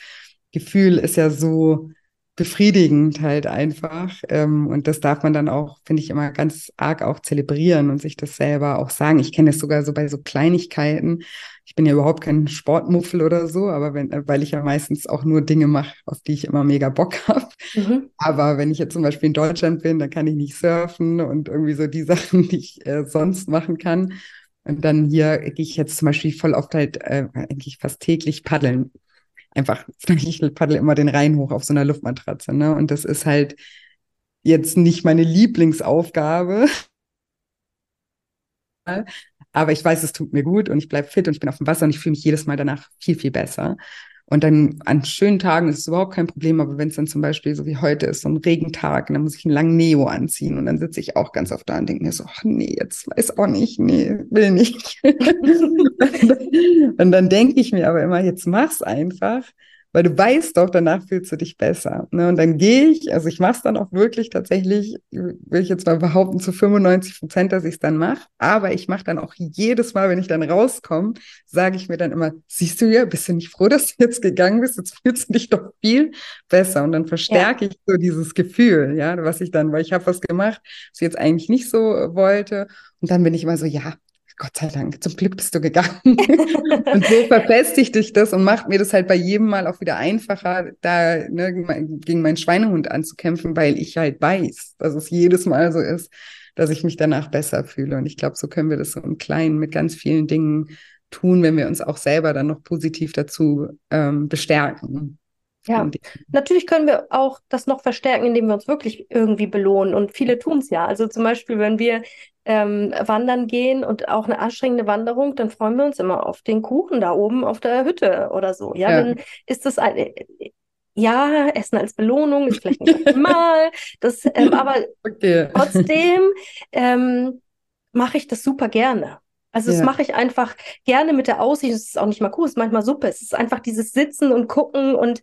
Gefühl ist ja so befriedigend halt einfach. Ähm, und das darf man dann auch, finde ich, immer ganz arg auch zelebrieren und sich das selber auch sagen. Ich kenne das sogar so bei so Kleinigkeiten. Ich bin ja überhaupt kein Sportmuffel oder so, aber wenn, weil ich ja meistens auch nur Dinge mache, auf die ich immer mega Bock habe. Mhm. Aber wenn ich jetzt zum Beispiel in Deutschland bin, dann kann ich nicht surfen und irgendwie so die Sachen, die ich äh, sonst machen kann. Und dann hier gehe ich jetzt zum Beispiel voll oft halt äh, eigentlich fast täglich paddeln einfach, ich paddel immer den Rhein hoch auf so einer Luftmatratze, ne? Und das ist halt jetzt nicht meine Lieblingsaufgabe. Aber ich weiß, es tut mir gut und ich bleibe fit und ich bin auf dem Wasser und ich fühle mich jedes Mal danach viel, viel besser. Und dann an schönen Tagen ist es überhaupt kein Problem, aber wenn es dann zum Beispiel so wie heute ist, so ein Regentag, dann muss ich einen langen Neo anziehen und dann sitze ich auch ganz oft da und denke mir so, ach nee, jetzt weiß auch nicht, nee, will nicht. und dann denke ich mir aber immer, jetzt mach's einfach, weil du weißt doch, danach fühlst du dich besser. Ne? Und dann gehe ich, also ich mache es dann auch wirklich tatsächlich, will ich jetzt mal behaupten, zu 95 Prozent, dass ich es dann mache. Aber ich mache dann auch jedes Mal, wenn ich dann rauskomme, sage ich mir dann immer, siehst du ja, bist du nicht froh, dass du jetzt gegangen bist? Jetzt fühlst du dich doch viel besser. Und dann verstärke ja. ich so dieses Gefühl, ja, was ich dann, weil ich habe was gemacht, was ich jetzt eigentlich nicht so wollte. Und dann bin ich immer so, ja, Gott sei Dank, zum Glück bist du gegangen. und so verfestigt dich das und macht mir das halt bei jedem Mal auch wieder einfacher, da ne, gegen meinen Schweinehund anzukämpfen, weil ich halt weiß, dass es jedes Mal so ist, dass ich mich danach besser fühle. Und ich glaube, so können wir das so im Kleinen mit ganz vielen Dingen tun, wenn wir uns auch selber dann noch positiv dazu ähm, bestärken. Ja, natürlich können wir auch das noch verstärken, indem wir uns wirklich irgendwie belohnen. Und viele tun es ja. Also zum Beispiel, wenn wir ähm, wandern gehen und auch eine anstrengende Wanderung, dann freuen wir uns immer auf den Kuchen da oben auf der Hütte oder so. Ja, ja. dann ist das ein, ja, Essen als Belohnung ist vielleicht nicht optimal, das, ähm, aber okay. trotzdem ähm, mache ich das super gerne. Also ja. das mache ich einfach gerne mit der Aussicht. Es ist auch nicht mal cool, es ist manchmal Suppe. Es ist einfach dieses Sitzen und Gucken und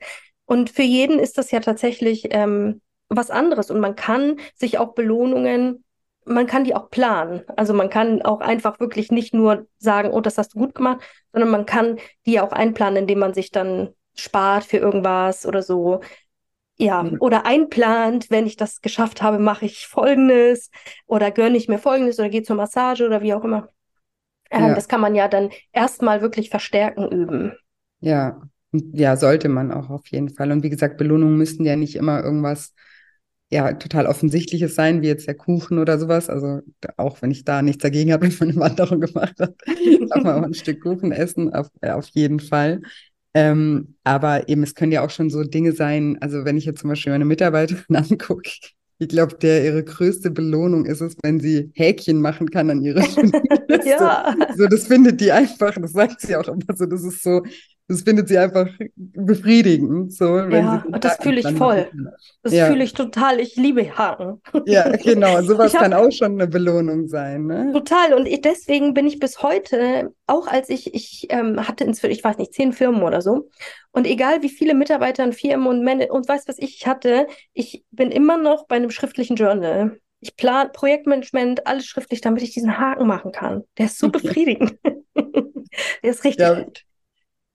und für jeden ist das ja tatsächlich ähm, was anderes. Und man kann sich auch Belohnungen, man kann die auch planen. Also man kann auch einfach wirklich nicht nur sagen, oh, das hast du gut gemacht, sondern man kann die auch einplanen, indem man sich dann spart für irgendwas oder so. Ja, mhm. oder einplant, wenn ich das geschafft habe, mache ich Folgendes oder gönne ich mir Folgendes oder gehe zur Massage oder wie auch immer. Ähm, ja. Das kann man ja dann erstmal wirklich verstärken üben. Ja, ja, sollte man auch auf jeden Fall. Und wie gesagt, Belohnungen müssen ja nicht immer irgendwas ja total offensichtliches sein, wie jetzt der Kuchen oder sowas. Also auch wenn ich da nichts dagegen habe, wenn man eine Wanderung gemacht hat, darf man auch ein Stück Kuchen essen, auf, äh, auf jeden Fall. Ähm, aber eben, es können ja auch schon so Dinge sein, also wenn ich jetzt zum Beispiel meine Mitarbeiterin angucke, ich glaube, der ihre größte Belohnung ist es, wenn sie Häkchen machen kann an ihre ja. So, das findet die einfach, das sagt sie auch immer so, das ist so, das findet sie einfach befriedigend. So, ja, das fühle ich voll. Das ja. fühle ich total. Ich liebe Haken. Ja, genau. Sowas hab, kann auch schon eine Belohnung sein. Ne? Total. Und ich, deswegen bin ich bis heute, auch als ich, ich ähm, hatte inzwischen, ich weiß nicht, zehn Firmen oder so. Und egal wie viele Mitarbeiter und Firmen und Männer und weiß was ich hatte, ich bin immer noch bei einem schriftlichen Journal. Ich plane Projektmanagement, alles schriftlich, damit ich diesen Haken machen kann. Der ist so befriedigend. Der ist richtig ja. gut.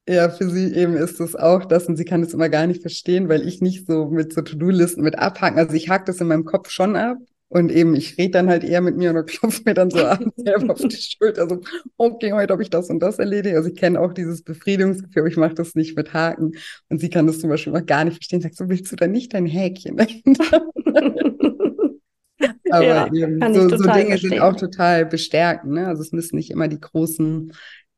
Ja, für sie eben ist es auch das und sie kann es immer gar nicht verstehen, weil ich nicht so mit so To-Do-Listen mit abhaken. Also ich hake das in meinem Kopf schon ab und eben ich rede dann halt eher mit mir und klopfe mir dann so abends selber auf die Schulter. So, okay, heute habe ich das und das erledigt. Also ich kenne auch dieses Befriedigungsgefühl, aber ich mache das nicht mit Haken. Und sie kann das zum Beispiel noch gar nicht verstehen. Sagt so, willst du da nicht dein Häkchen dahinter? aber ja, eben, so, so Dinge verstehen. sind auch total bestärkend. Ne? Also es müssen nicht immer die großen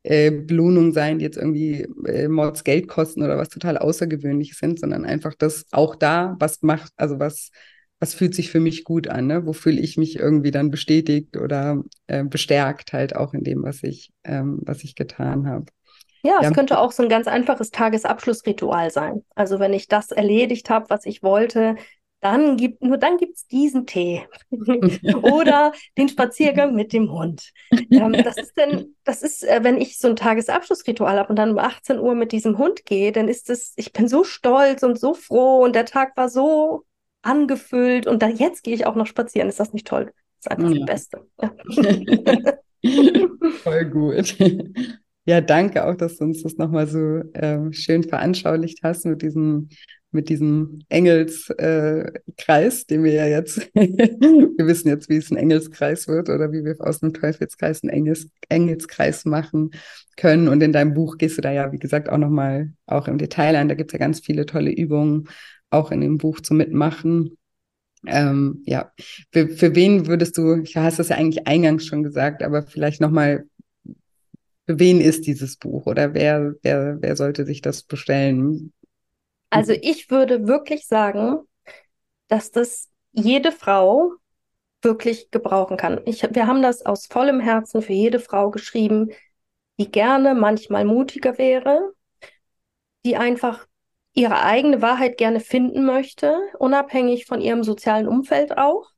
äh, Belohnungen sein, die jetzt irgendwie äh, Mords Geld kosten oder was total außergewöhnlich sind, sondern einfach das auch da, was macht, also was, was fühlt sich für mich gut an, ne? wo fühle ich mich irgendwie dann bestätigt oder äh, bestärkt halt auch in dem, was ich, ähm, was ich getan habe. Ja, es ja. könnte auch so ein ganz einfaches Tagesabschlussritual sein. Also wenn ich das erledigt habe, was ich wollte, dann gibt, nur dann gibt es diesen Tee oder den Spaziergang mit dem Hund. Ähm, das ist denn, das ist, äh, wenn ich so ein Tagesabschlussritual habe und dann um 18 Uhr mit diesem Hund gehe, dann ist es, ich bin so stolz und so froh und der Tag war so angefüllt und da, jetzt gehe ich auch noch spazieren. Ist das nicht toll? Das ist einfach ja. das Beste. Ja. Voll gut. Ja, danke auch, dass du uns das nochmal so äh, schön veranschaulicht hast mit diesem mit diesem Engelskreis, äh, den wir ja jetzt, wir wissen jetzt, wie es ein Engelskreis wird oder wie wir aus einem Teufelskreis einen Engels, Engelskreis machen können. Und in deinem Buch gehst du da ja, wie gesagt, auch nochmal auch im Detail ein. Da gibt es ja ganz viele tolle Übungen, auch in dem Buch zum Mitmachen. Ähm, ja, für, für wen würdest du, ich hast das ja eigentlich eingangs schon gesagt, aber vielleicht nochmal, für wen ist dieses Buch oder wer, wer, wer sollte sich das bestellen? Also mhm. ich würde wirklich sagen, dass das jede Frau wirklich gebrauchen kann. Ich, wir haben das aus vollem Herzen für jede Frau geschrieben, die gerne manchmal mutiger wäre, die einfach ihre eigene Wahrheit gerne finden möchte, unabhängig von ihrem sozialen Umfeld auch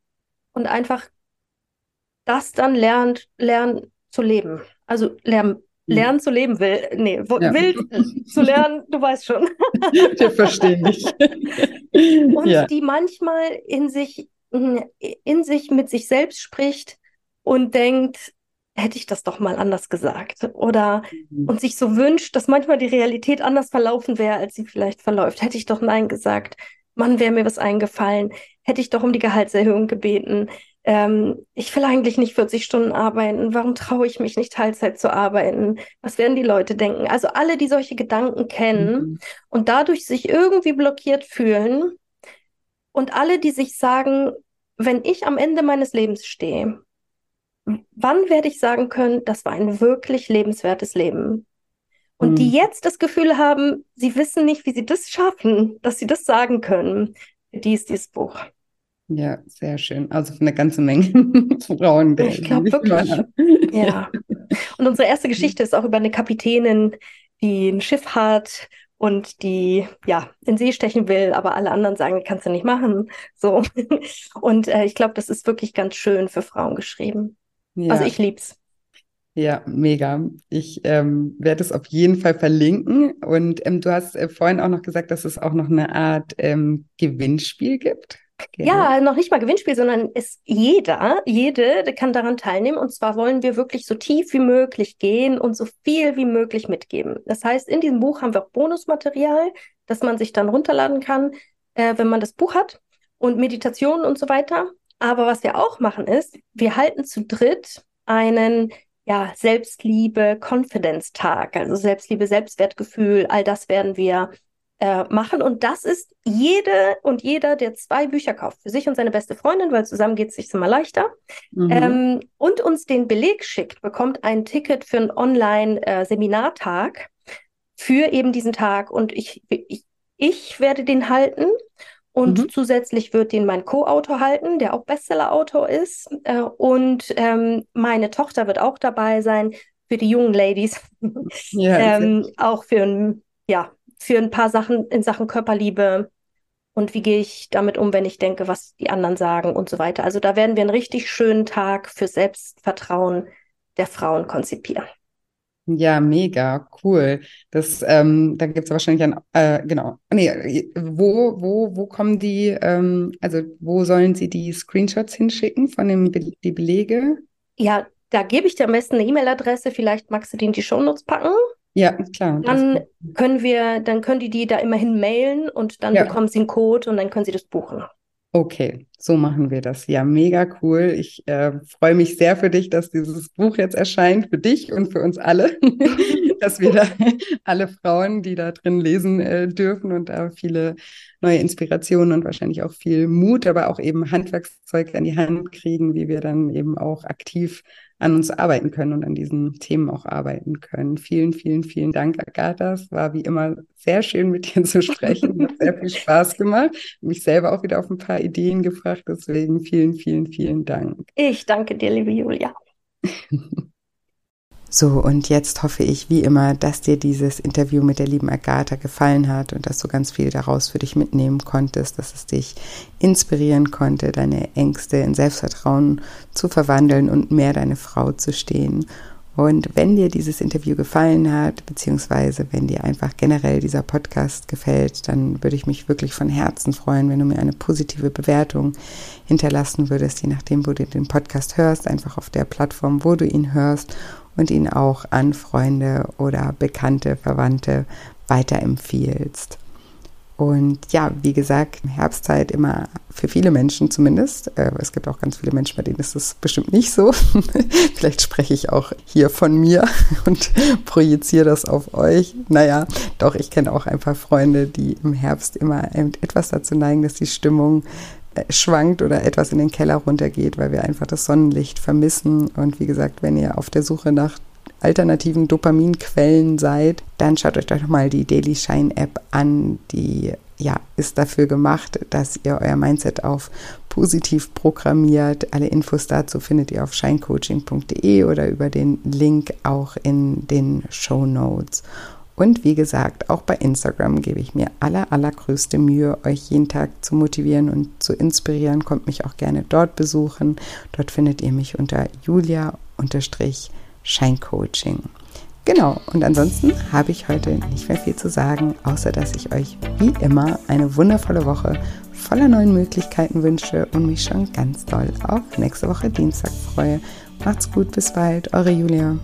und einfach das dann lernt, lernen zu leben. Also lernen lernen zu leben will. Nee, ja. will zu lernen, du weißt schon. Wir verstehen dich. Und ja. die manchmal in sich, in sich mit sich selbst spricht und denkt, hätte ich das doch mal anders gesagt. Oder mhm. und sich so wünscht, dass manchmal die Realität anders verlaufen wäre, als sie vielleicht verläuft. Hätte ich doch Nein gesagt. Mann, wäre mir was eingefallen. Hätte ich doch um die Gehaltserhöhung gebeten ähm, ich will eigentlich nicht 40 Stunden arbeiten, warum traue ich mich nicht Teilzeit zu arbeiten? Was werden die Leute denken? Also alle, die solche Gedanken kennen mhm. und dadurch sich irgendwie blockiert fühlen und alle, die sich sagen, wenn ich am Ende meines Lebens stehe, wann werde ich sagen können, das war ein wirklich lebenswertes Leben? Und mhm. die jetzt das Gefühl haben, sie wissen nicht, wie sie das schaffen, dass sie das sagen können, die ist dieses Buch. Ja, sehr schön. Also von einer ganzen Menge Frauen. Ich glaube wirklich. Ja. Und unsere erste Geschichte ist auch über eine Kapitänin, die ein Schiff hat und die ja in See stechen will, aber alle anderen sagen, kannst du nicht machen. So. Und äh, ich glaube, das ist wirklich ganz schön für Frauen geschrieben. Ja. Also ich lieb's. Ja, mega. Ich ähm, werde es auf jeden Fall verlinken. Und ähm, du hast äh, vorhin auch noch gesagt, dass es auch noch eine Art ähm, Gewinnspiel gibt. Ja, noch nicht mal Gewinnspiel, sondern es jeder, jede kann daran teilnehmen. Und zwar wollen wir wirklich so tief wie möglich gehen und so viel wie möglich mitgeben. Das heißt, in diesem Buch haben wir auch Bonusmaterial, das man sich dann runterladen kann, äh, wenn man das Buch hat und Meditationen und so weiter. Aber was wir auch machen ist, wir halten zu dritt einen ja, Selbstliebe, Confidence-Tag, also Selbstliebe, Selbstwertgefühl, all das werden wir äh, machen. Und das ist jede und jeder, der zwei Bücher kauft, für sich und seine beste Freundin, weil zusammen geht es sich immer leichter, mhm. ähm, und uns den Beleg schickt, bekommt ein Ticket für einen Online-Seminartag äh, für eben diesen Tag. Und ich, ich, ich werde den halten. Und mhm. zusätzlich wird den mein Co-Autor halten, der auch Bestseller-Autor ist. Äh, und ähm, meine Tochter wird auch dabei sein für die jungen Ladies. Ja, ähm, auch für ein ja, für ein paar Sachen in Sachen Körperliebe und wie gehe ich damit um, wenn ich denke, was die anderen sagen und so weiter. Also da werden wir einen richtig schönen Tag für Selbstvertrauen der Frauen konzipieren. Ja, mega, cool. Das, ähm, da gibt es wahrscheinlich ein, äh, genau. Nee, wo, wo, wo kommen die, ähm, also wo sollen Sie die Screenshots hinschicken von dem Be die Belege? Ja, da gebe ich dir am besten eine E-Mail-Adresse, vielleicht magst du die in die Shownotes packen. Ja, klar. Dann können wir, dann können die die da immerhin mailen und dann ja. bekommen sie einen Code und dann können sie das buchen. Okay, so machen wir das. Ja, mega cool. Ich äh, freue mich sehr für dich, dass dieses Buch jetzt erscheint, für dich und für uns alle, dass wir da alle Frauen, die da drin lesen äh, dürfen und da viele neue Inspirationen und wahrscheinlich auch viel Mut, aber auch eben Handwerkszeug an die Hand kriegen, wie wir dann eben auch aktiv an uns arbeiten können und an diesen Themen auch arbeiten können. Vielen, vielen, vielen Dank, Agatha. Es war wie immer sehr schön, mit dir zu sprechen. Hat sehr viel Spaß gemacht. Mich selber auch wieder auf ein paar Ideen gebracht. Deswegen vielen, vielen, vielen Dank. Ich danke dir, liebe Julia. So, und jetzt hoffe ich wie immer, dass dir dieses Interview mit der lieben Agatha gefallen hat und dass du ganz viel daraus für dich mitnehmen konntest, dass es dich inspirieren konnte, deine Ängste in Selbstvertrauen zu verwandeln und mehr deine Frau zu stehen. Und wenn dir dieses Interview gefallen hat, beziehungsweise wenn dir einfach generell dieser Podcast gefällt, dann würde ich mich wirklich von Herzen freuen, wenn du mir eine positive Bewertung hinterlassen würdest, je nachdem, wo du den Podcast hörst, einfach auf der Plattform, wo du ihn hörst und ihn auch an Freunde oder Bekannte, Verwandte weiterempfiehlst. Und ja, wie gesagt, Herbstzeit immer für viele Menschen zumindest. Äh, es gibt auch ganz viele Menschen, bei denen ist es bestimmt nicht so. Vielleicht spreche ich auch hier von mir und projiziere das auf euch. Naja, doch, ich kenne auch ein paar Freunde, die im Herbst immer etwas dazu neigen, dass die Stimmung schwankt oder etwas in den Keller runtergeht, weil wir einfach das Sonnenlicht vermissen. Und wie gesagt, wenn ihr auf der Suche nach alternativen Dopaminquellen seid, dann schaut euch doch mal die Daily Shine App an. Die ja, ist dafür gemacht, dass ihr euer Mindset auf positiv programmiert. Alle Infos dazu findet ihr auf shinecoaching.de oder über den Link auch in den Show Notes. Und wie gesagt, auch bei Instagram gebe ich mir aller, allergrößte Mühe, euch jeden Tag zu motivieren und zu inspirieren. Kommt mich auch gerne dort besuchen. Dort findet ihr mich unter julia-scheincoaching. Genau, und ansonsten habe ich heute nicht mehr viel zu sagen, außer dass ich euch wie immer eine wundervolle Woche voller neuen Möglichkeiten wünsche und mich schon ganz doll auf nächste Woche Dienstag freue. Macht's gut, bis bald, eure Julia.